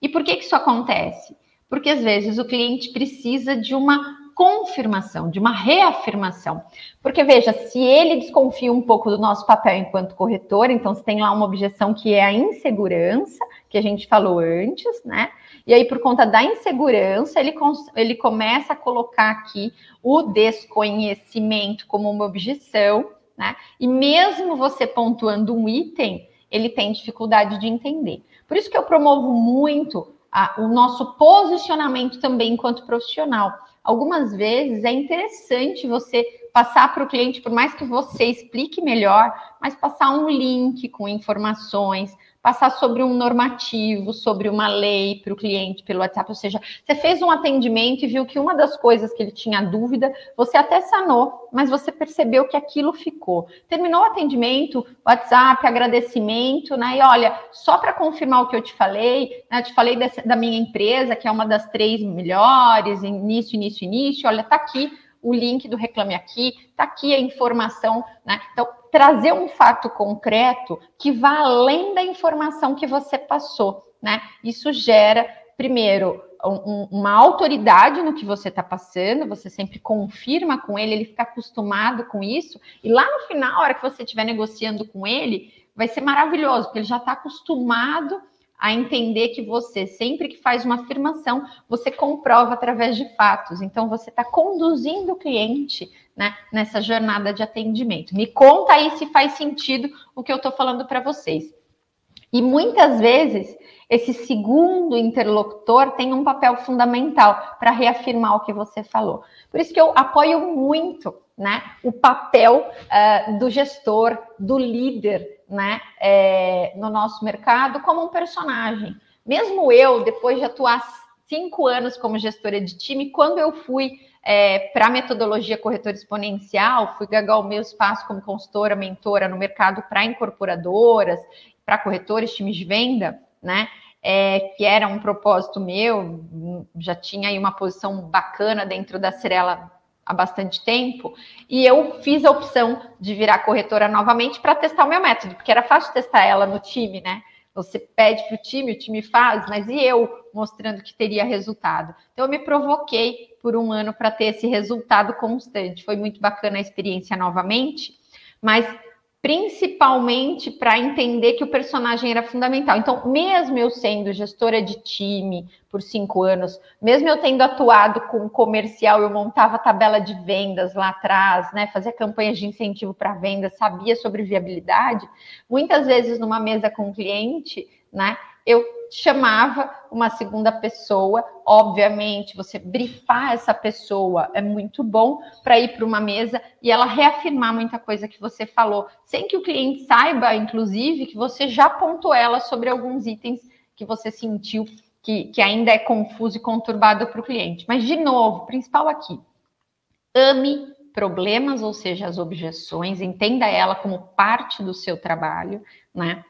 E por que, que isso acontece? Porque às vezes o cliente precisa de uma confirmação, de uma reafirmação. Porque veja, se ele desconfia um pouco do nosso papel enquanto corretor, então se tem lá uma objeção que é a insegurança, que a gente falou antes, né? E aí, por conta da insegurança, ele, ele começa a colocar aqui o desconhecimento como uma objeção, né? E mesmo você pontuando um item, ele tem dificuldade de entender. Por isso que eu promovo muito a, o nosso posicionamento também enquanto profissional. Algumas vezes é interessante você passar para o cliente, por mais que você explique melhor, mas passar um link com informações, passar sobre um normativo, sobre uma lei para o cliente pelo WhatsApp. Ou seja, você fez um atendimento e viu que uma das coisas que ele tinha dúvida, você até sanou, mas você percebeu que aquilo ficou. Terminou o atendimento, WhatsApp, agradecimento, né? E olha, só para confirmar o que eu te falei, né? Te falei dessa, da minha empresa, que é uma das três melhores, início, início, início. Olha, tá aqui o link do Reclame Aqui, tá aqui a informação, né? Então, trazer um fato concreto que vá além da informação que você passou, né? Isso gera, primeiro, um, uma autoridade no que você está passando, você sempre confirma com ele, ele fica acostumado com isso, e lá no final, a hora que você estiver negociando com ele, vai ser maravilhoso, porque ele já está acostumado a entender que você, sempre que faz uma afirmação, você comprova através de fatos. Então, você está conduzindo o cliente né, nessa jornada de atendimento. Me conta aí se faz sentido o que eu estou falando para vocês. E muitas vezes, esse segundo interlocutor tem um papel fundamental para reafirmar o que você falou. Por isso que eu apoio muito né, o papel uh, do gestor, do líder né, é, no nosso mercado como um personagem. Mesmo eu, depois de atuar cinco anos como gestora de time, quando eu fui é, para a metodologia corretor exponencial, fui galgar o meu espaço como consultora, mentora no mercado para incorporadoras, para corretores, times de venda, né? É, que era um propósito meu, já tinha aí uma posição bacana dentro da Cirela há bastante tempo, e eu fiz a opção de virar corretora novamente para testar o meu método, porque era fácil testar ela no time, né? Você pede para o time, o time faz, mas e eu mostrando que teria resultado? Então, eu me provoquei por um ano para ter esse resultado constante. Foi muito bacana a experiência novamente, mas principalmente para entender que o personagem era fundamental. Então, mesmo eu sendo gestora de time por cinco anos, mesmo eu tendo atuado com comercial, eu montava tabela de vendas lá atrás, né, fazia campanhas de incentivo para venda, sabia sobre viabilidade, muitas vezes numa mesa com o cliente, né, eu chamava uma segunda pessoa. Obviamente, você brifar essa pessoa é muito bom para ir para uma mesa e ela reafirmar muita coisa que você falou, sem que o cliente saiba, inclusive, que você já pontuou ela sobre alguns itens que você sentiu que, que ainda é confuso e conturbado para o cliente. Mas, de novo, principal aqui, ame problemas, ou seja, as objeções, entenda ela como parte do seu trabalho, né?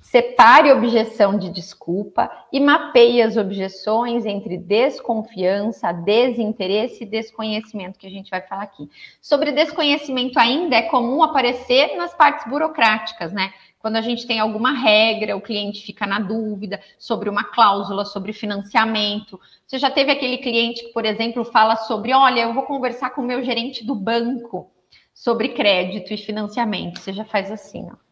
Separe objeção de desculpa e mapeie as objeções entre desconfiança, desinteresse e desconhecimento, que a gente vai falar aqui. Sobre desconhecimento ainda é comum aparecer nas partes burocráticas, né? Quando a gente tem alguma regra, o cliente fica na dúvida sobre uma cláusula, sobre financiamento. Você já teve aquele cliente que, por exemplo, fala sobre: olha, eu vou conversar com o meu gerente do banco sobre crédito e financiamento. Você já faz assim, ó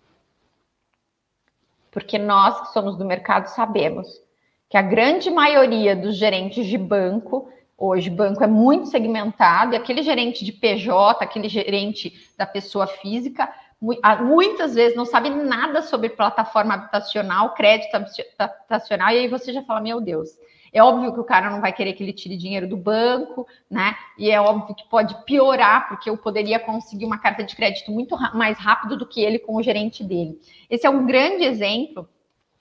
porque nós que somos do mercado sabemos que a grande maioria dos gerentes de banco, hoje banco é muito segmentado, e aquele gerente de PJ, aquele gerente da pessoa física, muitas vezes não sabe nada sobre plataforma habitacional, crédito habitacional, e aí você já fala, meu Deus, é óbvio que o cara não vai querer que ele tire dinheiro do banco, né? E é óbvio que pode piorar, porque eu poderia conseguir uma carta de crédito muito mais rápido do que ele com o gerente dele. Esse é um grande exemplo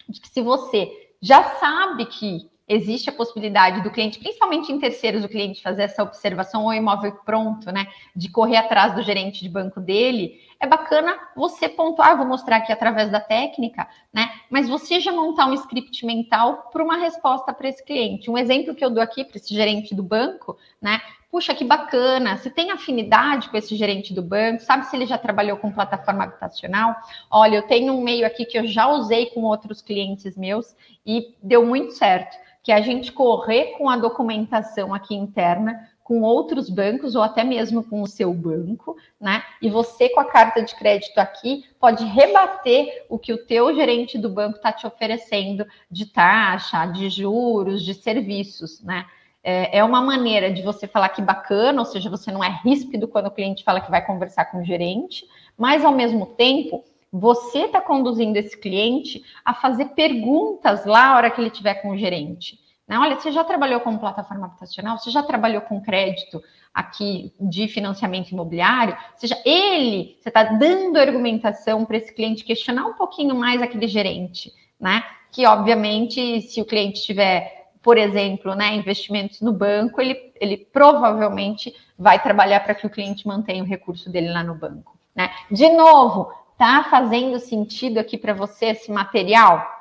de que se você já sabe que existe a possibilidade do cliente, principalmente em terceiros, o cliente fazer essa observação ou imóvel pronto, né? De correr atrás do gerente de banco dele, é bacana você pontuar, vou mostrar aqui através da técnica, né? Mas você já montar um script mental para uma resposta para esse cliente. Um exemplo que eu dou aqui para esse gerente do banco, né? Puxa, que bacana, se tem afinidade com esse gerente do banco, sabe se ele já trabalhou com plataforma habitacional? Olha, eu tenho um meio aqui que eu já usei com outros clientes meus e deu muito certo, que é a gente correr com a documentação aqui interna com outros bancos ou até mesmo com o seu banco, né? E você com a carta de crédito aqui pode rebater o que o teu gerente do banco está te oferecendo de taxa, de juros, de serviços, né? É, é uma maneira de você falar que bacana, ou seja, você não é ríspido quando o cliente fala que vai conversar com o gerente, mas ao mesmo tempo você está conduzindo esse cliente a fazer perguntas lá a hora que ele estiver com o gerente. Né? Olha, você já trabalhou com plataforma habitacional? Você já trabalhou com crédito aqui de financiamento imobiliário? Ou seja, ele, você está dando argumentação para esse cliente questionar um pouquinho mais aquele gerente, né? Que, obviamente, se o cliente tiver, por exemplo, né, investimentos no banco, ele, ele provavelmente vai trabalhar para que o cliente mantenha o recurso dele lá no banco. Né? De novo, tá fazendo sentido aqui para você esse material?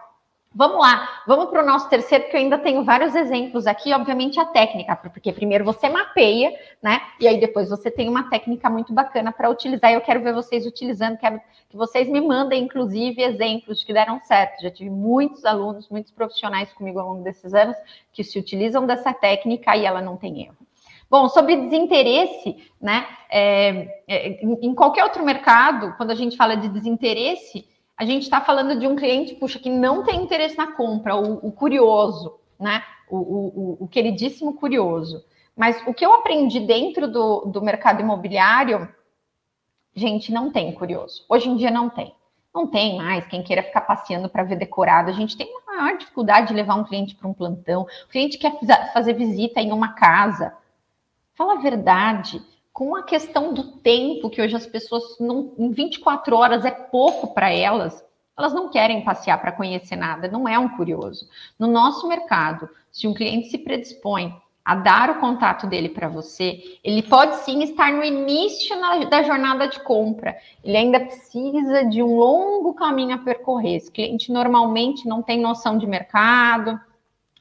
Vamos lá, vamos para o nosso terceiro, porque eu ainda tenho vários exemplos aqui, obviamente a técnica, porque primeiro você mapeia, né? E aí depois você tem uma técnica muito bacana para utilizar. Eu quero ver vocês utilizando, quero que vocês me mandem, inclusive, exemplos que deram certo. Já tive muitos alunos, muitos profissionais comigo ao longo desses anos que se utilizam dessa técnica e ela não tem erro. Bom, sobre desinteresse, né? É, é, em qualquer outro mercado, quando a gente fala de desinteresse, a gente está falando de um cliente, puxa, que não tem interesse na compra, o, o curioso, né? O, o, o, queridíssimo curioso. Mas o que eu aprendi dentro do, do mercado imobiliário, gente, não tem curioso. Hoje em dia não tem. Não tem mais quem queira ficar passeando para ver decorado. A gente tem uma maior dificuldade de levar um cliente para um plantão. O cliente quer fazer visita em uma casa. Fala a verdade com a questão do tempo, que hoje as pessoas não, em 24 horas é pouco para elas, elas não querem passear para conhecer nada, não é um curioso. No nosso mercado, se um cliente se predispõe a dar o contato dele para você, ele pode sim estar no início na, da jornada de compra. Ele ainda precisa de um longo caminho a percorrer. Esse cliente normalmente não tem noção de mercado,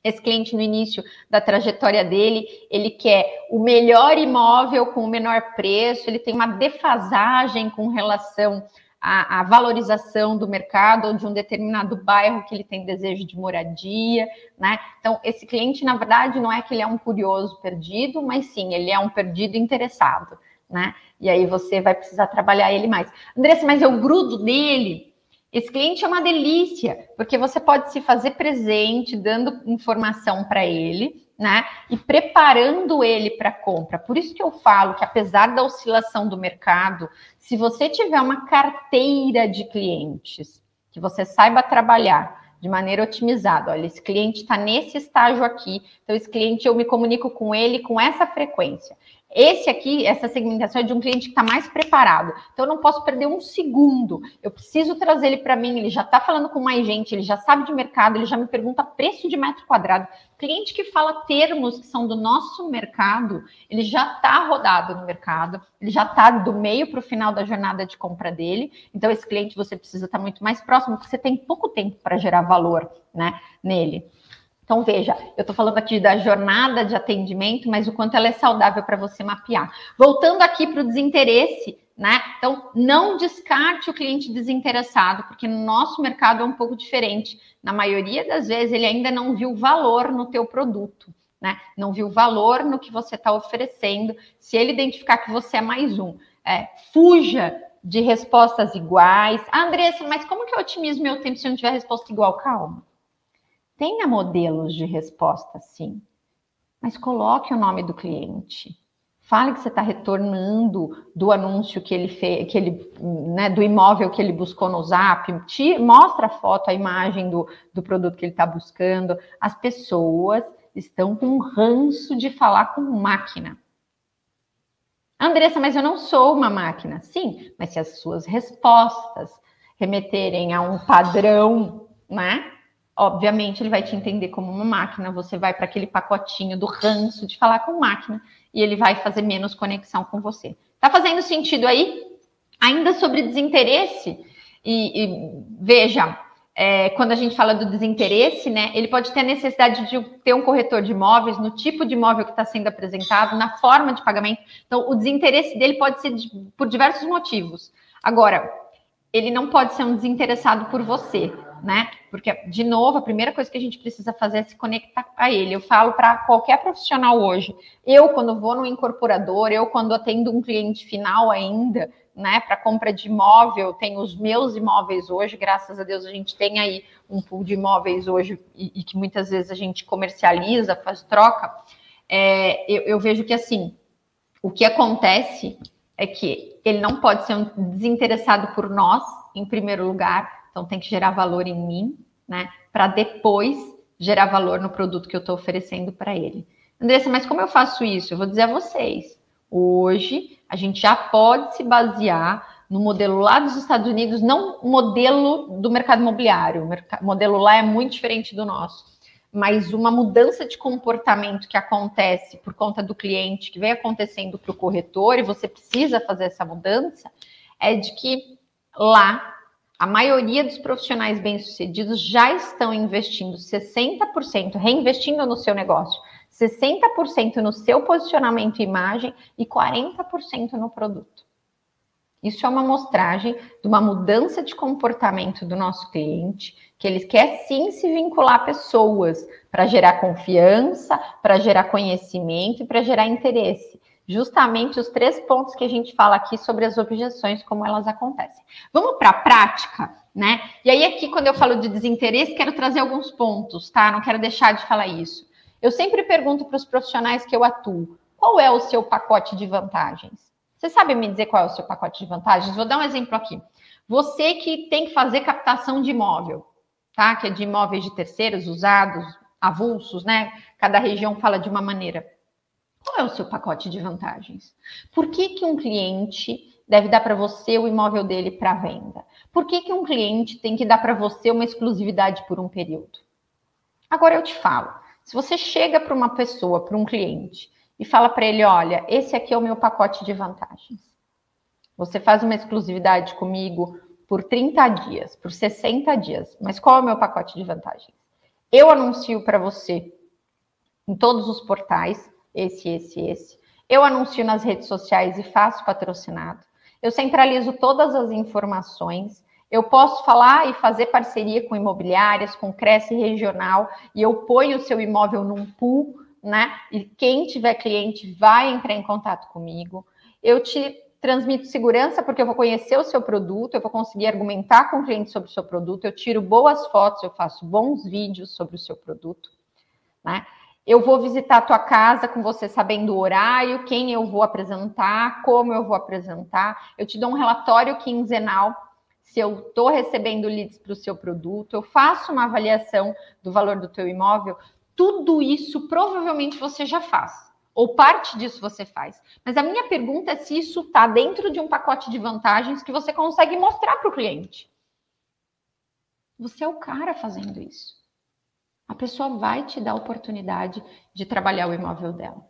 esse cliente no início da trajetória dele, ele quer o melhor imóvel com o menor preço, ele tem uma defasagem com relação à, à, valorização do mercado ou de um determinado bairro que ele tem desejo de moradia, né? Então, esse cliente, na verdade, não é que ele é um curioso perdido, mas sim, ele é um perdido interessado, né? E aí você vai precisar trabalhar ele mais. Andressa, mas eu grudo nele esse cliente é uma delícia, porque você pode se fazer presente, dando informação para ele, né? E preparando ele para compra. Por isso que eu falo que, apesar da oscilação do mercado, se você tiver uma carteira de clientes que você saiba trabalhar de maneira otimizada, olha, esse cliente está nesse estágio aqui, então esse cliente eu me comunico com ele com essa frequência. Esse aqui, essa segmentação é de um cliente que está mais preparado. Então, eu não posso perder um segundo. Eu preciso trazer ele para mim. Ele já está falando com mais gente, ele já sabe de mercado, ele já me pergunta preço de metro quadrado. Cliente que fala termos que são do nosso mercado, ele já está rodado no mercado, ele já está do meio para o final da jornada de compra dele. Então, esse cliente você precisa estar tá muito mais próximo, porque você tem pouco tempo para gerar valor né, nele. Então, veja, eu estou falando aqui da jornada de atendimento, mas o quanto ela é saudável para você mapear. Voltando aqui para o desinteresse, né? Então, não descarte o cliente desinteressado, porque no nosso mercado é um pouco diferente. Na maioria das vezes, ele ainda não viu valor no teu produto, né? Não viu valor no que você está oferecendo. Se ele identificar que você é mais um, é, fuja de respostas iguais. Ah, Andressa, mas como que eu otimizo meu tempo se eu não tiver resposta igual? Calma Tenha modelos de resposta, sim, mas coloque o nome do cliente. Fale que você está retornando do anúncio que ele fez, que ele, né, do imóvel que ele buscou no Zap, te, mostra a foto, a imagem do, do produto que ele está buscando. As pessoas estão com ranço de falar com máquina. Andressa, mas eu não sou uma máquina. Sim, mas se as suas respostas remeterem a um padrão, né? Obviamente ele vai te entender como uma máquina, você vai para aquele pacotinho do ranço de falar com máquina e ele vai fazer menos conexão com você. Tá fazendo sentido aí? Ainda sobre desinteresse, e, e veja, é, quando a gente fala do desinteresse, né, ele pode ter a necessidade de ter um corretor de imóveis no tipo de imóvel que está sendo apresentado, na forma de pagamento. Então, o desinteresse dele pode ser de, por diversos motivos. Agora, ele não pode ser um desinteressado por você né? Porque, de novo, a primeira coisa que a gente precisa fazer é se conectar a ele. Eu falo para qualquer profissional hoje. Eu, quando vou no incorporador, eu, quando atendo um cliente final ainda, né, para compra de imóvel, tenho os meus imóveis hoje, graças a Deus a gente tem aí um pool de imóveis hoje e, e que muitas vezes a gente comercializa, faz troca. É, eu, eu vejo que assim, o que acontece é que ele não pode ser um desinteressado por nós, em primeiro lugar, então tem que gerar valor em mim, né? Para depois gerar valor no produto que eu estou oferecendo para ele. Andressa, mas como eu faço isso? Eu vou dizer a vocês. Hoje a gente já pode se basear no modelo lá dos Estados Unidos, não o modelo do mercado imobiliário. O modelo lá é muito diferente do nosso. Mas uma mudança de comportamento que acontece por conta do cliente, que vem acontecendo para o corretor, e você precisa fazer essa mudança, é de que lá a maioria dos profissionais bem-sucedidos já estão investindo 60%, reinvestindo no seu negócio, 60% no seu posicionamento e imagem e 40% no produto. Isso é uma mostragem de uma mudança de comportamento do nosso cliente, que ele quer sim se vincular a pessoas para gerar confiança, para gerar conhecimento e para gerar interesse. Justamente os três pontos que a gente fala aqui sobre as objeções, como elas acontecem. Vamos para a prática, né? E aí, aqui, quando eu falo de desinteresse, quero trazer alguns pontos, tá? Não quero deixar de falar isso. Eu sempre pergunto para os profissionais que eu atuo: qual é o seu pacote de vantagens? Você sabe me dizer qual é o seu pacote de vantagens? Vou dar um exemplo aqui. Você que tem que fazer captação de imóvel, tá? Que é de imóveis de terceiros, usados, avulsos, né? Cada região fala de uma maneira. Qual é o seu pacote de vantagens? Por que, que um cliente deve dar para você o imóvel dele para venda? Por que, que um cliente tem que dar para você uma exclusividade por um período? Agora eu te falo, se você chega para uma pessoa, para um cliente, e fala para ele: olha, esse aqui é o meu pacote de vantagens. Você faz uma exclusividade comigo por 30 dias, por 60 dias, mas qual é o meu pacote de vantagens? Eu anuncio para você em todos os portais, esse, esse, esse. Eu anuncio nas redes sociais e faço patrocinado. Eu centralizo todas as informações. Eu posso falar e fazer parceria com imobiliárias, com Cresce Regional, e eu ponho o seu imóvel num pool, né? E quem tiver cliente vai entrar em contato comigo. Eu te transmito segurança porque eu vou conhecer o seu produto, eu vou conseguir argumentar com o cliente sobre o seu produto, eu tiro boas fotos, eu faço bons vídeos sobre o seu produto, né? Eu vou visitar a tua casa com você sabendo o horário, quem eu vou apresentar, como eu vou apresentar. Eu te dou um relatório quinzenal se eu estou recebendo leads para o seu produto, eu faço uma avaliação do valor do teu imóvel. Tudo isso provavelmente você já faz, ou parte disso você faz. Mas a minha pergunta é se isso está dentro de um pacote de vantagens que você consegue mostrar para o cliente. Você é o cara fazendo isso a pessoa vai te dar a oportunidade de trabalhar o imóvel dela.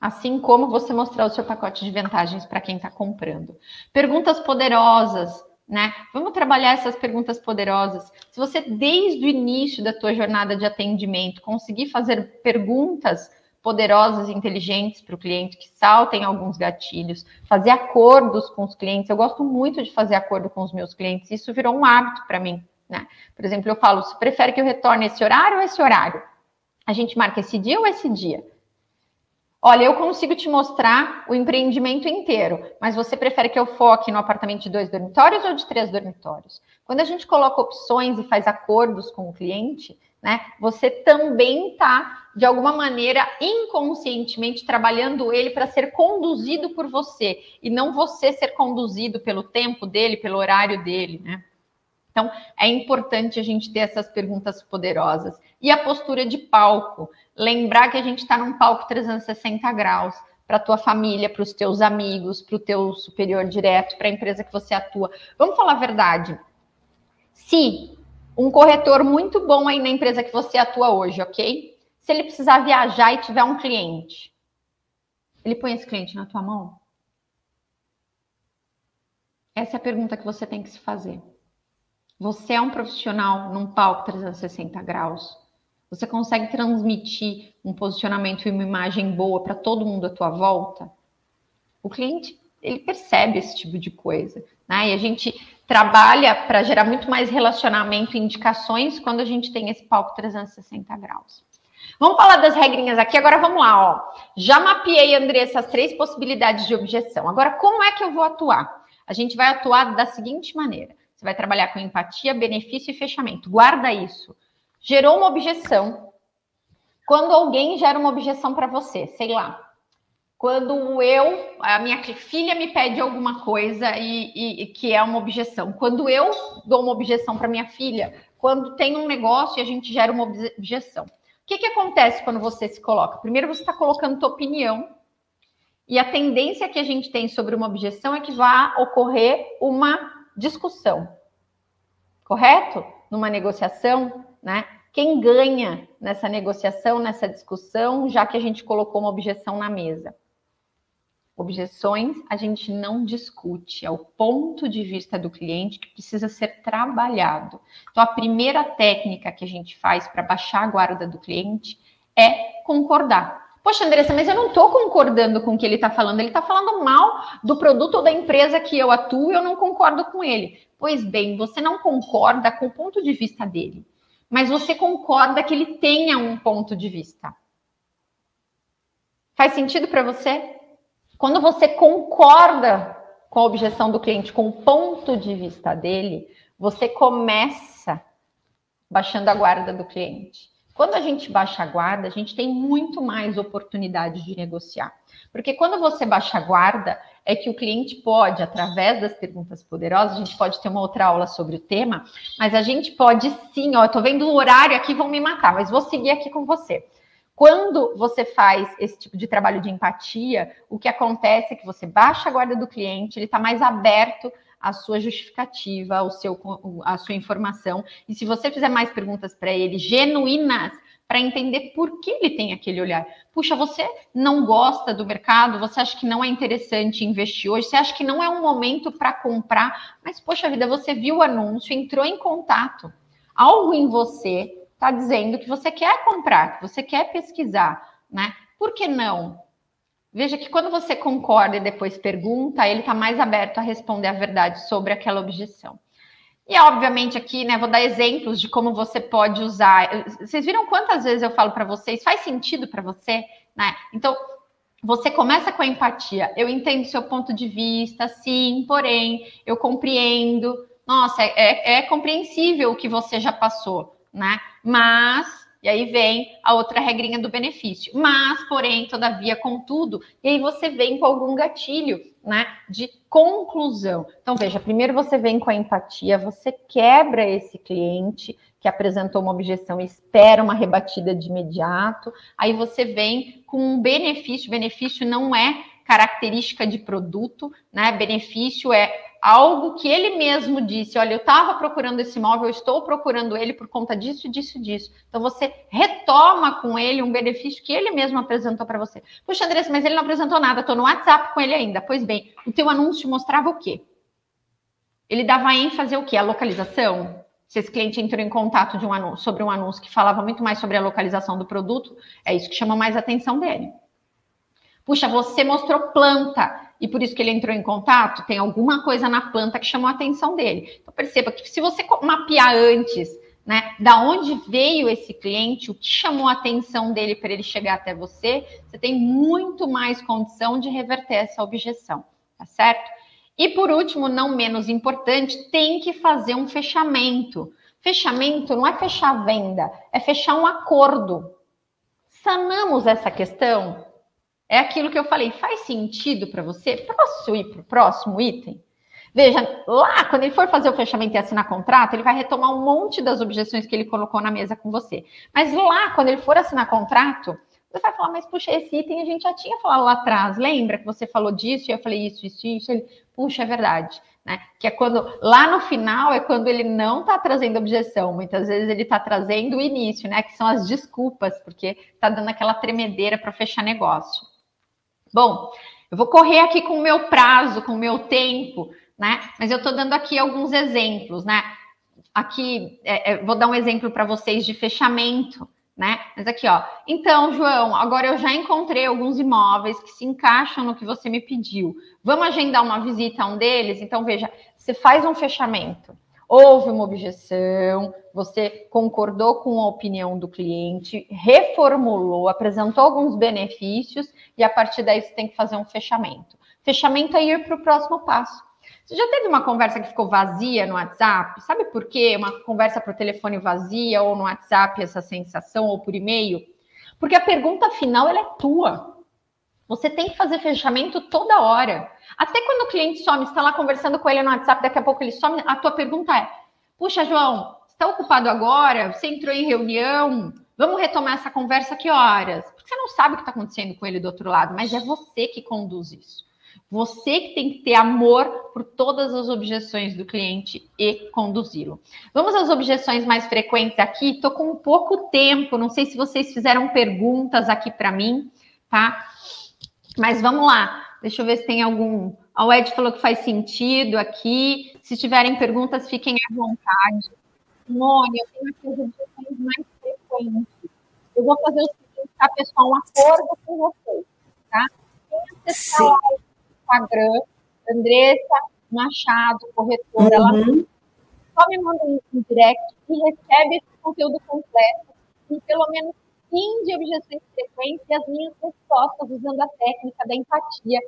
Assim como você mostrar o seu pacote de vantagens para quem está comprando. Perguntas poderosas, né? Vamos trabalhar essas perguntas poderosas. Se você, desde o início da tua jornada de atendimento, conseguir fazer perguntas poderosas e inteligentes para o cliente, que saltem alguns gatilhos, fazer acordos com os clientes. Eu gosto muito de fazer acordo com os meus clientes, isso virou um hábito para mim. Né? Por exemplo, eu falo, você prefere que eu retorne esse horário ou esse horário? A gente marca esse dia ou esse dia? Olha, eu consigo te mostrar o empreendimento inteiro, mas você prefere que eu foque no apartamento de dois dormitórios ou de três dormitórios? Quando a gente coloca opções e faz acordos com o cliente, né, você também está, de alguma maneira, inconscientemente trabalhando ele para ser conduzido por você e não você ser conduzido pelo tempo dele, pelo horário dele, né? Então, é importante a gente ter essas perguntas poderosas. E a postura de palco. Lembrar que a gente está num palco 360 graus para a tua família, para os teus amigos, para o teu superior direto, para a empresa que você atua. Vamos falar a verdade. Se um corretor muito bom aí na empresa que você atua hoje, ok? Se ele precisar viajar e tiver um cliente, ele põe esse cliente na tua mão? Essa é a pergunta que você tem que se fazer. Você é um profissional num palco 360 graus. Você consegue transmitir um posicionamento e uma imagem boa para todo mundo à tua volta? O cliente, ele percebe esse tipo de coisa, né? E a gente trabalha para gerar muito mais relacionamento e indicações quando a gente tem esse palco 360 graus. Vamos falar das regrinhas aqui. Agora vamos lá, ó. Já mapeei, Andressa, as três possibilidades de objeção. Agora, como é que eu vou atuar? A gente vai atuar da seguinte maneira: vai trabalhar com empatia, benefício e fechamento. Guarda isso. Gerou uma objeção. Quando alguém gera uma objeção para você, sei lá, quando eu, a minha filha me pede alguma coisa e, e, e que é uma objeção, quando eu dou uma objeção para minha filha, quando tem um negócio e a gente gera uma objeção. O que, que acontece quando você se coloca? Primeiro, você está colocando tua opinião e a tendência que a gente tem sobre uma objeção é que vá ocorrer uma discussão. Correto? Numa negociação, né? Quem ganha nessa negociação, nessa discussão, já que a gente colocou uma objeção na mesa? Objeções a gente não discute, é o ponto de vista do cliente que precisa ser trabalhado. Então, a primeira técnica que a gente faz para baixar a guarda do cliente é concordar. Poxa, Andressa, mas eu não estou concordando com o que ele está falando. Ele está falando mal do produto ou da empresa que eu atuo e eu não concordo com ele. Pois bem, você não concorda com o ponto de vista dele, mas você concorda que ele tenha um ponto de vista. Faz sentido para você? Quando você concorda com a objeção do cliente, com o ponto de vista dele, você começa baixando a guarda do cliente. Quando a gente baixa a guarda, a gente tem muito mais oportunidade de negociar. Porque quando você baixa a guarda, é que o cliente pode, através das perguntas poderosas, a gente pode ter uma outra aula sobre o tema, mas a gente pode sim, ó, eu tô vendo o horário aqui, vão me matar, mas vou seguir aqui com você. Quando você faz esse tipo de trabalho de empatia, o que acontece é que você baixa a guarda do cliente, ele está mais aberto à sua justificativa, ao seu, à sua informação. E se você fizer mais perguntas para ele, genuínas, para entender por que ele tem aquele olhar. Puxa, você não gosta do mercado, você acha que não é interessante investir hoje, você acha que não é um momento para comprar, mas poxa vida, você viu o anúncio, entrou em contato. Algo em você está dizendo que você quer comprar, que você quer pesquisar, né? Por que não? Veja que quando você concorda e depois pergunta, ele está mais aberto a responder a verdade sobre aquela objeção. E, obviamente, aqui, né, vou dar exemplos de como você pode usar. Vocês viram quantas vezes eu falo para vocês? Faz sentido para você? Né? Então, você começa com a empatia. Eu entendo seu ponto de vista, sim, porém, eu compreendo. Nossa, é, é, é compreensível o que você já passou, né? Mas e aí vem a outra regrinha do benefício. Mas, porém, todavia, contudo, e aí você vem com algum gatilho, né, de conclusão. Então, veja, primeiro você vem com a empatia, você quebra esse cliente que apresentou uma objeção espera uma rebatida de imediato. Aí você vem com um benefício. Benefício não é característica de produto, né? Benefício é algo que ele mesmo disse: olha, eu estava procurando esse imóvel, eu estou procurando ele por conta disso, disso, disso. Então você retoma com ele um benefício que ele mesmo apresentou para você. Puxa, Andressa, mas ele não apresentou nada, estou no WhatsApp com ele ainda. Pois bem, o teu anúncio mostrava o quê? Ele dava ênfase ao quê? A localização? Se esse cliente entrou em contato de um anúncio, sobre um anúncio que falava muito mais sobre a localização do produto, é isso que chama mais a atenção dele. Puxa, você mostrou planta e por isso que ele entrou em contato, tem alguma coisa na planta que chamou a atenção dele. Então perceba que se você mapear antes, né, da onde veio esse cliente, o que chamou a atenção dele para ele chegar até você, você tem muito mais condição de reverter essa objeção, tá certo? E por último, não menos importante, tem que fazer um fechamento. Fechamento não é fechar a venda, é fechar um acordo. Sanamos essa questão? É aquilo que eu falei, faz sentido para você? Posso ir para o próximo item? Veja, lá, quando ele for fazer o fechamento e assinar contrato, ele vai retomar um monte das objeções que ele colocou na mesa com você. Mas lá, quando ele for assinar contrato, você vai falar, mas puxa, esse item a gente já tinha falado lá atrás, lembra que você falou disso e eu falei isso, isso, isso? Ele, puxa, é verdade. Né? Que é quando, lá no final, é quando ele não está trazendo objeção, muitas vezes ele está trazendo o início, né? Que são as desculpas, porque está dando aquela tremedeira para fechar negócio. Bom, eu vou correr aqui com o meu prazo, com o meu tempo, né? Mas eu estou dando aqui alguns exemplos, né? Aqui, é, é, vou dar um exemplo para vocês de fechamento, né? Mas aqui, ó. Então, João, agora eu já encontrei alguns imóveis que se encaixam no que você me pediu. Vamos agendar uma visita a um deles? Então, veja, você faz um fechamento houve uma objeção, você concordou com a opinião do cliente, reformulou, apresentou alguns benefícios e a partir daí você tem que fazer um fechamento. Fechamento é ir para o próximo passo. Você já teve uma conversa que ficou vazia no WhatsApp? Sabe por quê? Uma conversa por telefone vazia ou no WhatsApp essa sensação ou por e-mail? Porque a pergunta final ela é tua. Você tem que fazer fechamento toda hora. Até quando o cliente some, está lá conversando com ele no WhatsApp, daqui a pouco ele some, a tua pergunta é: Puxa, João, está ocupado agora? Você entrou em reunião? Vamos retomar essa conversa que horas? Porque você não sabe o que está acontecendo com ele do outro lado, mas é você que conduz isso. Você que tem que ter amor por todas as objeções do cliente e conduzi-lo. Vamos às objeções mais frequentes aqui. Estou com pouco tempo, não sei se vocês fizeram perguntas aqui para mim, tá? Mas vamos lá, deixa eu ver se tem algum. A Ed falou que faz sentido aqui. Se tiverem perguntas, fiquem à vontade. Simone, eu tenho aqui as objeções mais frequentes. Eu vou fazer o seguinte, tá, pessoal? Um acordo com vocês, tá? Quem acessar o Instagram, Andressa Machado, corretora, uhum. ela só me manda um direct e recebe esse conteúdo completo em pelo menos fim de objeções frequentes e as minhas respostas usando a técnica da empatia,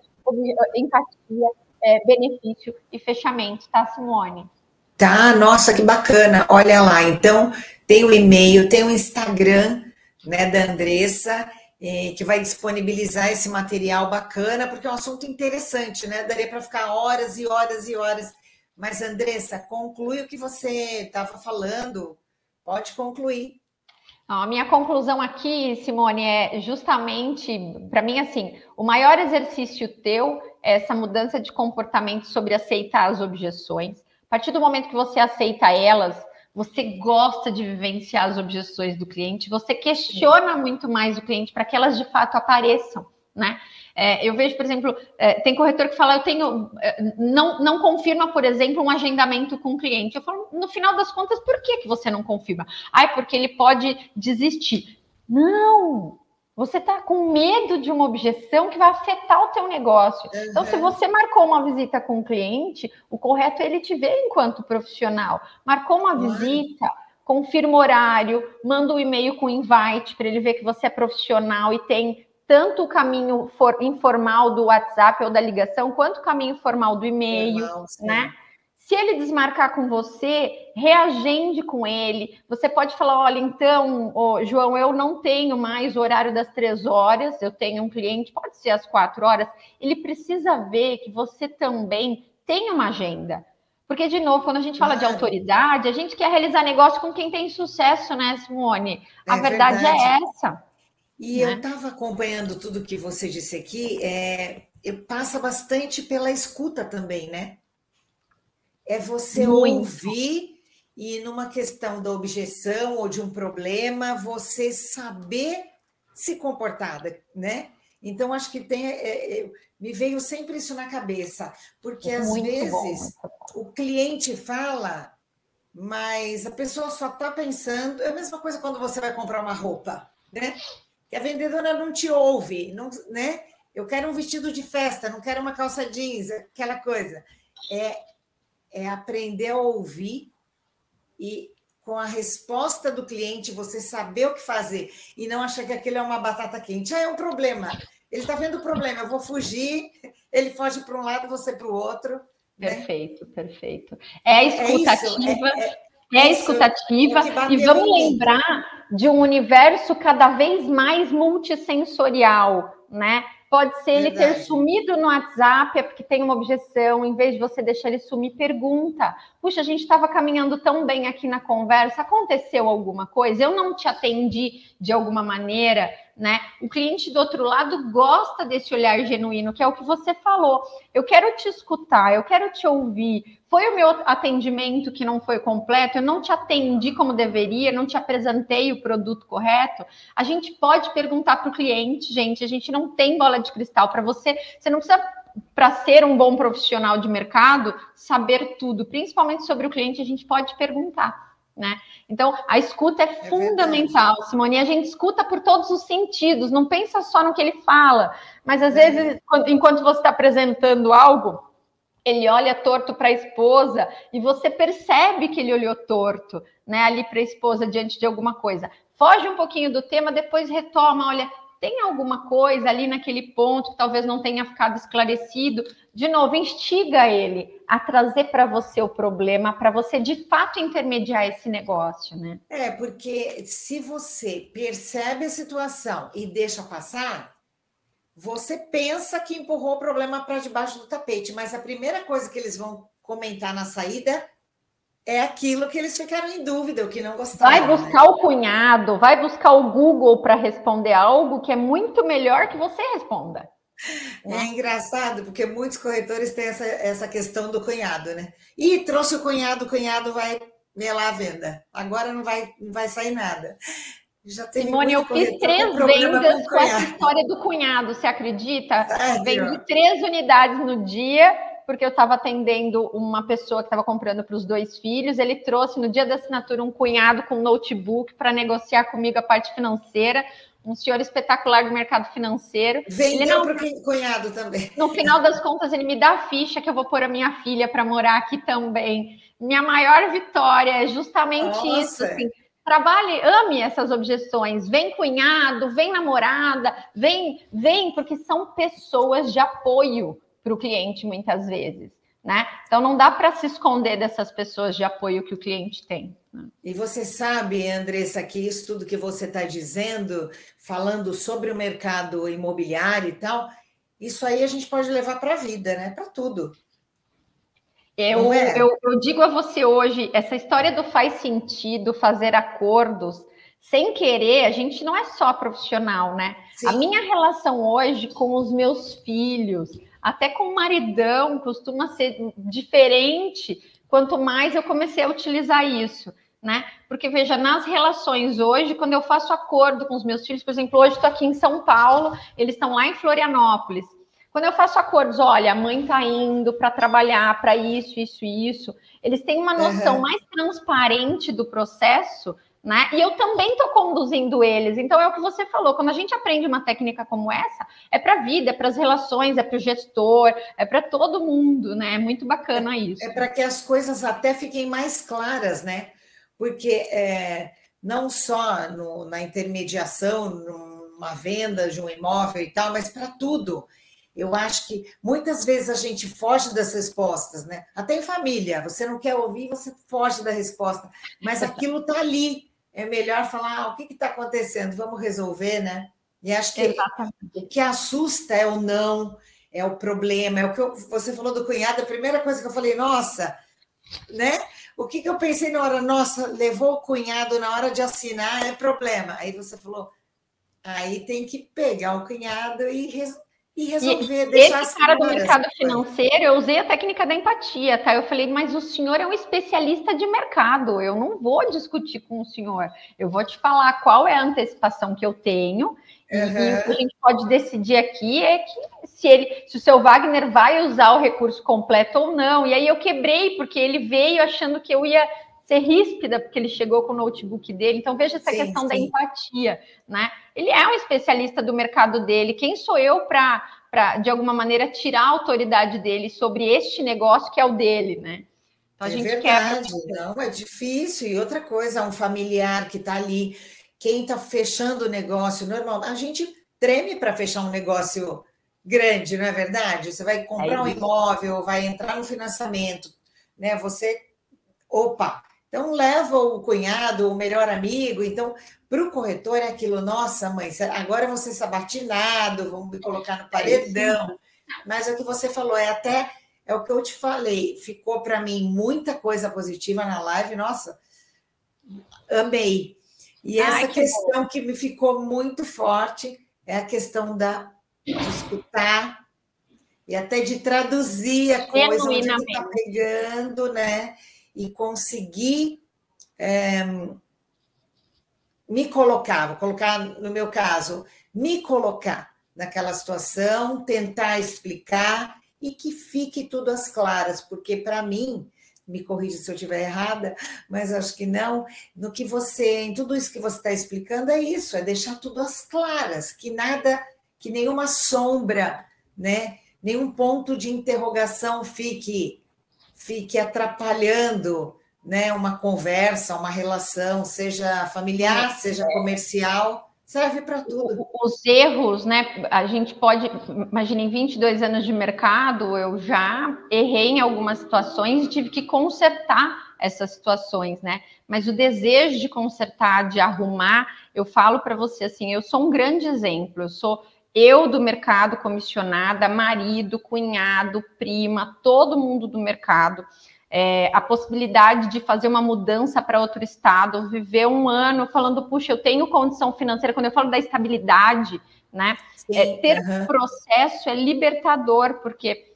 empatia, é, benefício e fechamento, tá, Simone? Tá, nossa, que bacana. Olha lá, então tem o e-mail, tem o Instagram, né, da Andressa, eh, que vai disponibilizar esse material bacana, porque é um assunto interessante, né? Daria para ficar horas e horas e horas. Mas, Andressa, conclui o que você estava falando. Pode concluir. A minha conclusão aqui, Simone, é justamente, para mim, assim, o maior exercício teu é essa mudança de comportamento sobre aceitar as objeções. A partir do momento que você aceita elas, você gosta de vivenciar as objeções do cliente, você questiona muito mais o cliente para que elas de fato apareçam, né? É, eu vejo, por exemplo, é, tem corretor que fala, eu tenho, é, não, não confirma, por exemplo, um agendamento com o cliente. Eu falo, no final das contas, por que, que você não confirma? Ah, é porque ele pode desistir. Não! Você está com medo de uma objeção que vai afetar o teu negócio. Uhum. Então, se você marcou uma visita com o cliente, o correto é ele te ver enquanto profissional. Marcou uma uhum. visita, confirma o horário, manda um e-mail com invite para ele ver que você é profissional e tem tanto o caminho for, informal do WhatsApp ou da ligação, quanto o caminho formal do e-mail, né? Se ele desmarcar com você, reagende com ele. Você pode falar: olha, então, oh, João, eu não tenho mais o horário das três horas, eu tenho um cliente, pode ser às quatro horas. Ele precisa ver que você também tem uma agenda. Porque, de novo, quando a gente fala de autoridade, a gente quer realizar negócio com quem tem sucesso, né, Simone? A é verdade, é verdade, é essa. E né? eu estava acompanhando tudo que você disse aqui, é, passa bastante pela escuta também, né? É você Muito. ouvir e numa questão da objeção ou de um problema, você saber se comportar, né? Então, acho que tem. É, é, me veio sempre isso na cabeça, porque às Muito vezes bom. o cliente fala, mas a pessoa só está pensando. É a mesma coisa quando você vai comprar uma roupa, né? Que a vendedora não te ouve, não, né? Eu quero um vestido de festa, não quero uma calça jeans, aquela coisa. É, é aprender a ouvir e com a resposta do cliente você saber o que fazer e não achar que aquilo é uma batata quente. Ah, é um problema. Ele está vendo o problema, eu vou fugir, ele foge para um lado, você para o outro. Né? Perfeito, perfeito. É a escutativa. É, é, é, é escutativa. E vamos lembrar de um universo cada vez mais multissensorial, né? Pode ser ele ter sumido no WhatsApp, é porque tem uma objeção, em vez de você deixar ele sumir, pergunta. Puxa, a gente estava caminhando tão bem aqui na conversa, aconteceu alguma coisa? Eu não te atendi de alguma maneira, né? O cliente do outro lado gosta desse olhar genuíno, que é o que você falou. Eu quero te escutar, eu quero te ouvir. Foi o meu atendimento que não foi completo, eu não te atendi como deveria, não te apresentei o produto correto. A gente pode perguntar para o cliente, gente, a gente não tem bola de cristal para você, você não precisa para ser um bom profissional de mercado, saber tudo, principalmente sobre o cliente, a gente pode perguntar né? Então, a escuta é, é fundamental, verdade. Simone. A gente escuta por todos os sentidos, não pensa só no que ele fala, mas às é. vezes, enquanto você está apresentando algo, ele olha torto para a esposa e você percebe que ele olhou torto, né? Ali para a esposa diante de alguma coisa. Foge um pouquinho do tema, depois retoma, olha, tem alguma coisa ali naquele ponto que talvez não tenha ficado esclarecido, de novo, instiga ele a trazer para você o problema, para você de fato intermediar esse negócio, né? É, porque se você percebe a situação e deixa passar, você pensa que empurrou o problema para debaixo do tapete, mas a primeira coisa que eles vão comentar na saída é aquilo que eles ficaram em dúvida, o que não gostaram. Vai buscar né? o cunhado, vai buscar o Google para responder algo que é muito melhor que você responda. É né? engraçado, porque muitos corretores têm essa, essa questão do cunhado, né? E trouxe o cunhado, o cunhado vai melar a venda. Agora não vai, não vai sair nada. Já Simone, eu fiz três vendas com, com essa história do cunhado, você acredita? Vendi três unidades no dia porque eu estava atendendo uma pessoa que estava comprando para os dois filhos. Ele trouxe no dia da assinatura um cunhado com um notebook para negociar comigo a parte financeira. Um senhor espetacular do mercado financeiro. Vendeu para o cunhado também. No final das contas, ele me dá a ficha que eu vou pôr a minha filha para morar aqui também. Minha maior vitória é justamente Nossa. isso. Assim, trabalhe, ame essas objeções. Vem cunhado, vem namorada, vem, vem, porque são pessoas de apoio para o cliente muitas vezes. Né? Então não dá para se esconder dessas pessoas de apoio que o cliente tem. Né? E você sabe, Andressa, que isso tudo que você está dizendo, falando sobre o mercado imobiliário e tal, isso aí a gente pode levar para a vida, né? Para tudo. Eu, é? eu, eu digo a você hoje, essa história do faz sentido fazer acordos sem querer, a gente não é só profissional, né? Sim. A minha relação hoje com os meus filhos, até com o maridão, costuma ser diferente quanto mais eu comecei a utilizar isso, né? Porque veja, nas relações hoje, quando eu faço acordo com os meus filhos, por exemplo, hoje estou aqui em São Paulo, eles estão lá em Florianópolis. Quando eu faço acordos, olha, a mãe está indo para trabalhar para isso, isso e isso, eles têm uma noção uhum. mais transparente do processo, né? E eu também estou conduzindo eles. Então é o que você falou. Quando a gente aprende uma técnica como essa, é para a vida, é para as relações, é para o gestor, é para todo mundo, né? É muito bacana é, isso. É para que as coisas até fiquem mais claras, né? Porque é, não só no, na intermediação, numa venda de um imóvel e tal, mas para tudo. Eu acho que muitas vezes a gente foge das respostas, né? Até em família, você não quer ouvir, você foge da resposta, mas aquilo está ali. É melhor falar ah, o que está acontecendo, vamos resolver, né? E acho que Exatamente. o que assusta é o não, é o problema, é o que eu, você falou do cunhado, a primeira coisa que eu falei, nossa, né? O que, que eu pensei na hora, nossa, levou o cunhado na hora de assinar, é problema. Aí você falou, aí tem que pegar o cunhado e e resolver e deixar esse cara do mercado financeiro, eu usei a técnica da empatia, tá? Eu falei, mas o senhor é um especialista de mercado, eu não vou discutir com o senhor, eu vou te falar qual é a antecipação que eu tenho. Uhum. E o que a gente pode decidir aqui é que se ele, se o seu Wagner vai usar o recurso completo ou não. E aí eu quebrei, porque ele veio achando que eu ia ser ríspida, porque ele chegou com o notebook dele. Então, veja essa sim, questão sim. da empatia, né? Ele é um especialista do mercado dele. Quem sou eu para, de alguma maneira, tirar a autoridade dele sobre este negócio que é o dele, né? Então, a é gente verdade, quer... não, é difícil. E outra coisa, um familiar que está ali, quem está fechando o negócio normal, a gente treme para fechar um negócio grande, não é verdade? Você vai comprar um imóvel, vai entrar no financiamento, né? Você, opa, então, leva o cunhado, o melhor amigo. Então, para o corretor é aquilo, nossa, mãe, agora vou ser sabatinado, vamos me colocar no paredão. Mas é o que você falou, é até é o que eu te falei. Ficou para mim muita coisa positiva na live, nossa, amei. E essa Ai, que questão bom. que me ficou muito forte é a questão da, de escutar e até de traduzir a coisa onde está pegando, né? E conseguir é, me colocar, vou colocar no meu caso, me colocar naquela situação, tentar explicar e que fique tudo às claras, porque para mim, me corrija se eu estiver errada, mas acho que não, no que você, em tudo isso que você está explicando, é isso, é deixar tudo às claras, que nada, que nenhuma sombra, né, nenhum ponto de interrogação fique fique atrapalhando né, uma conversa, uma relação, seja familiar, seja comercial, serve para tudo. Os erros, né? A gente pode, imagina, em 22 anos de mercado, eu já errei em algumas situações e tive que consertar essas situações, né? Mas o desejo de consertar, de arrumar, eu falo para você assim, eu sou um grande exemplo, eu sou eu do mercado comissionada, marido, cunhado, prima, todo mundo do mercado. É, a possibilidade de fazer uma mudança para outro estado, viver um ano falando, puxa, eu tenho condição financeira, quando eu falo da estabilidade, né? Sim, é, ter uhum. processo é libertador, porque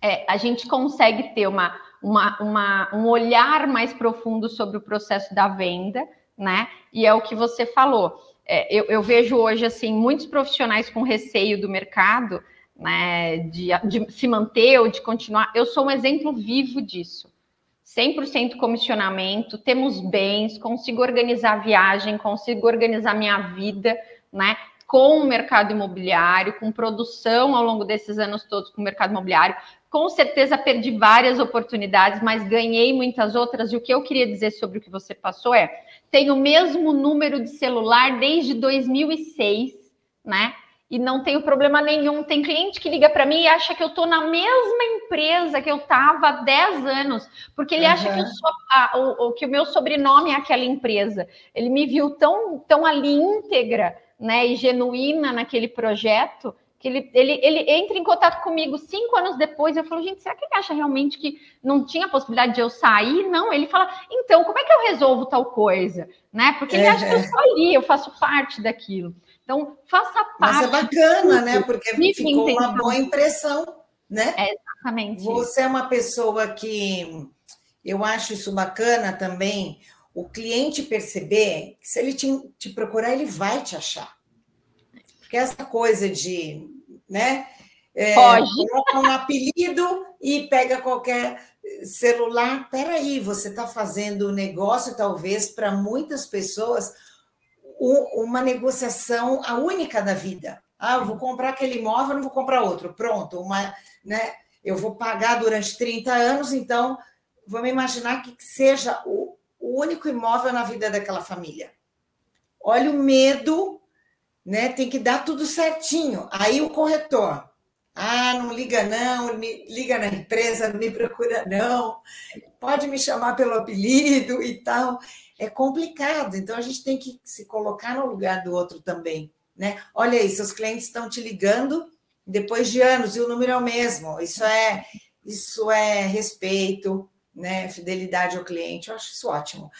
é, a gente consegue ter uma, uma, uma, um olhar mais profundo sobre o processo da venda, né? E é o que você falou é, eu, eu, vejo hoje assim muitos profissionais com receio do mercado, né, de, de se manter ou de continuar. Eu sou um exemplo vivo disso. 100% comissionamento, temos bens, consigo organizar a viagem, consigo organizar minha vida, né? Com o mercado imobiliário, com produção ao longo desses anos todos com o mercado imobiliário, Com certeza perdi várias oportunidades, mas ganhei muitas outras. E o que eu queria dizer sobre o que você passou é: tenho o mesmo número de celular desde 2006, né? e não tenho problema nenhum. Tem cliente que liga para mim e acha que eu estou na mesma empresa que eu estava há 10 anos, porque ele uhum. acha que, eu sou a, o, o, que o meu sobrenome é aquela empresa. Ele me viu tão, tão ali íntegra né, e genuína naquele projeto que ele, ele, ele entra em contato comigo cinco anos depois. Eu falo, gente, será que ele acha realmente que não tinha possibilidade de eu sair? Não, ele fala, então, como é que eu resolvo tal coisa? Né? Porque ele acha que eu estou ali, eu faço parte daquilo. Então, faça parte. Mas é bacana, né? Porque ficou uma boa impressão, né? É exatamente. Você é uma pessoa que eu acho isso bacana também. O cliente perceber que se ele te, te procurar, ele vai te achar. Porque essa coisa de, né? É, coloca um apelido e pega qualquer celular. Peraí, você está fazendo negócio, talvez, para muitas pessoas uma negociação a única da vida. Ah, eu vou comprar aquele imóvel, não vou comprar outro. Pronto, uma, né? Eu vou pagar durante 30 anos, então vamos imaginar que seja o, o único imóvel na vida daquela família. Olha o medo, né? Tem que dar tudo certinho. Aí o corretor, ah, não liga não, me liga na empresa, não me procura não, pode me chamar pelo apelido e tal é complicado. Então a gente tem que se colocar no lugar do outro também, né? Olha aí, seus clientes estão te ligando depois de anos e o número é o mesmo. Isso é isso é respeito, né? Fidelidade ao cliente. Eu acho isso ótimo.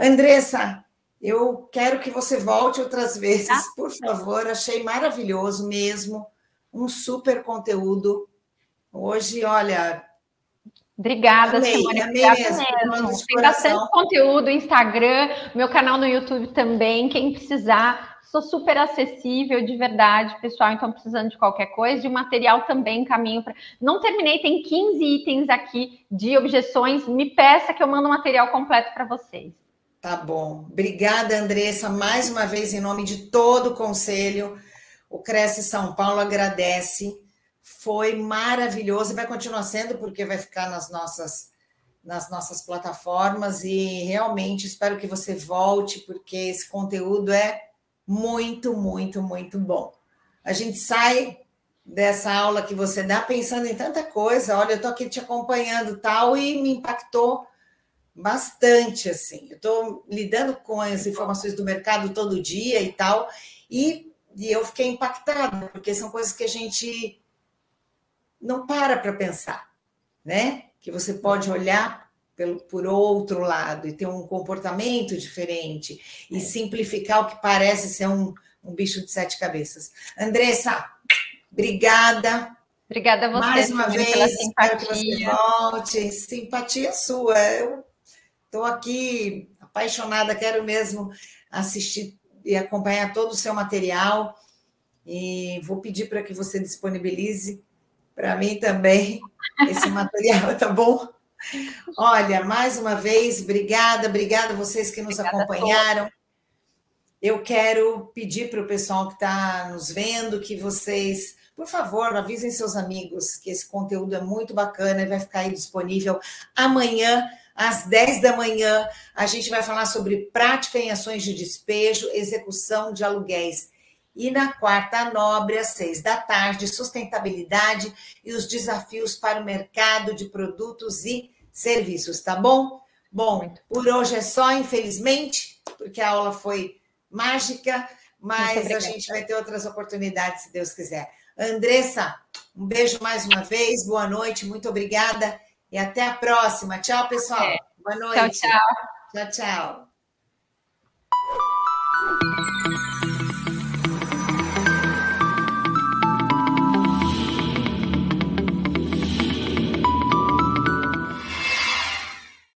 Andressa, eu quero que você volte outras vezes, ah. por favor. Achei maravilhoso mesmo, um super conteúdo. Hoje, olha, Obrigada, amei, Simone. Amei mesmo. mesmo. Tem bastante conteúdo, Instagram, meu canal no YouTube também. Quem precisar, sou super acessível, de verdade, pessoal. Então, precisando de qualquer coisa, de material também, caminho para. Não terminei, tem 15 itens aqui de objeções. Me peça que eu mando o material completo para vocês. Tá bom. Obrigada, Andressa, mais uma vez, em nome de todo o conselho. O Cresce São Paulo agradece foi maravilhoso e vai continuar sendo, porque vai ficar nas nossas, nas nossas plataformas. E realmente espero que você volte, porque esse conteúdo é muito, muito, muito bom. A gente sai dessa aula que você dá pensando em tanta coisa. Olha, eu estou aqui te acompanhando tal, e me impactou bastante assim. Eu estou lidando com as informações do mercado todo dia e tal, e, e eu fiquei impactada, porque são coisas que a gente não para para pensar, né? Que você pode olhar pelo, por outro lado e ter um comportamento diferente e simplificar o que parece ser um, um bicho de sete cabeças. Andressa, obrigada. Obrigada a você mais uma vez pela simpatia. volte. Simpatia sua. Eu estou aqui apaixonada, quero mesmo assistir e acompanhar todo o seu material. E vou pedir para que você disponibilize para mim também esse material, tá bom? Olha, mais uma vez, obrigada, obrigada a vocês que nos obrigada acompanharam. Eu quero pedir para o pessoal que está nos vendo que vocês, por favor, avisem seus amigos que esse conteúdo é muito bacana e vai ficar aí disponível amanhã, às 10 da manhã. A gente vai falar sobre prática em ações de despejo, execução de aluguéis e na quarta nobre, às seis da tarde, sustentabilidade e os desafios para o mercado de produtos e serviços, tá bom? Bom, por hoje é só, infelizmente, porque a aula foi mágica, mas a gente vai ter outras oportunidades, se Deus quiser. Andressa, um beijo mais uma vez, boa noite, muito obrigada e até a próxima. Tchau, pessoal. É. Boa noite. Tchau, tchau. Tchau, tchau.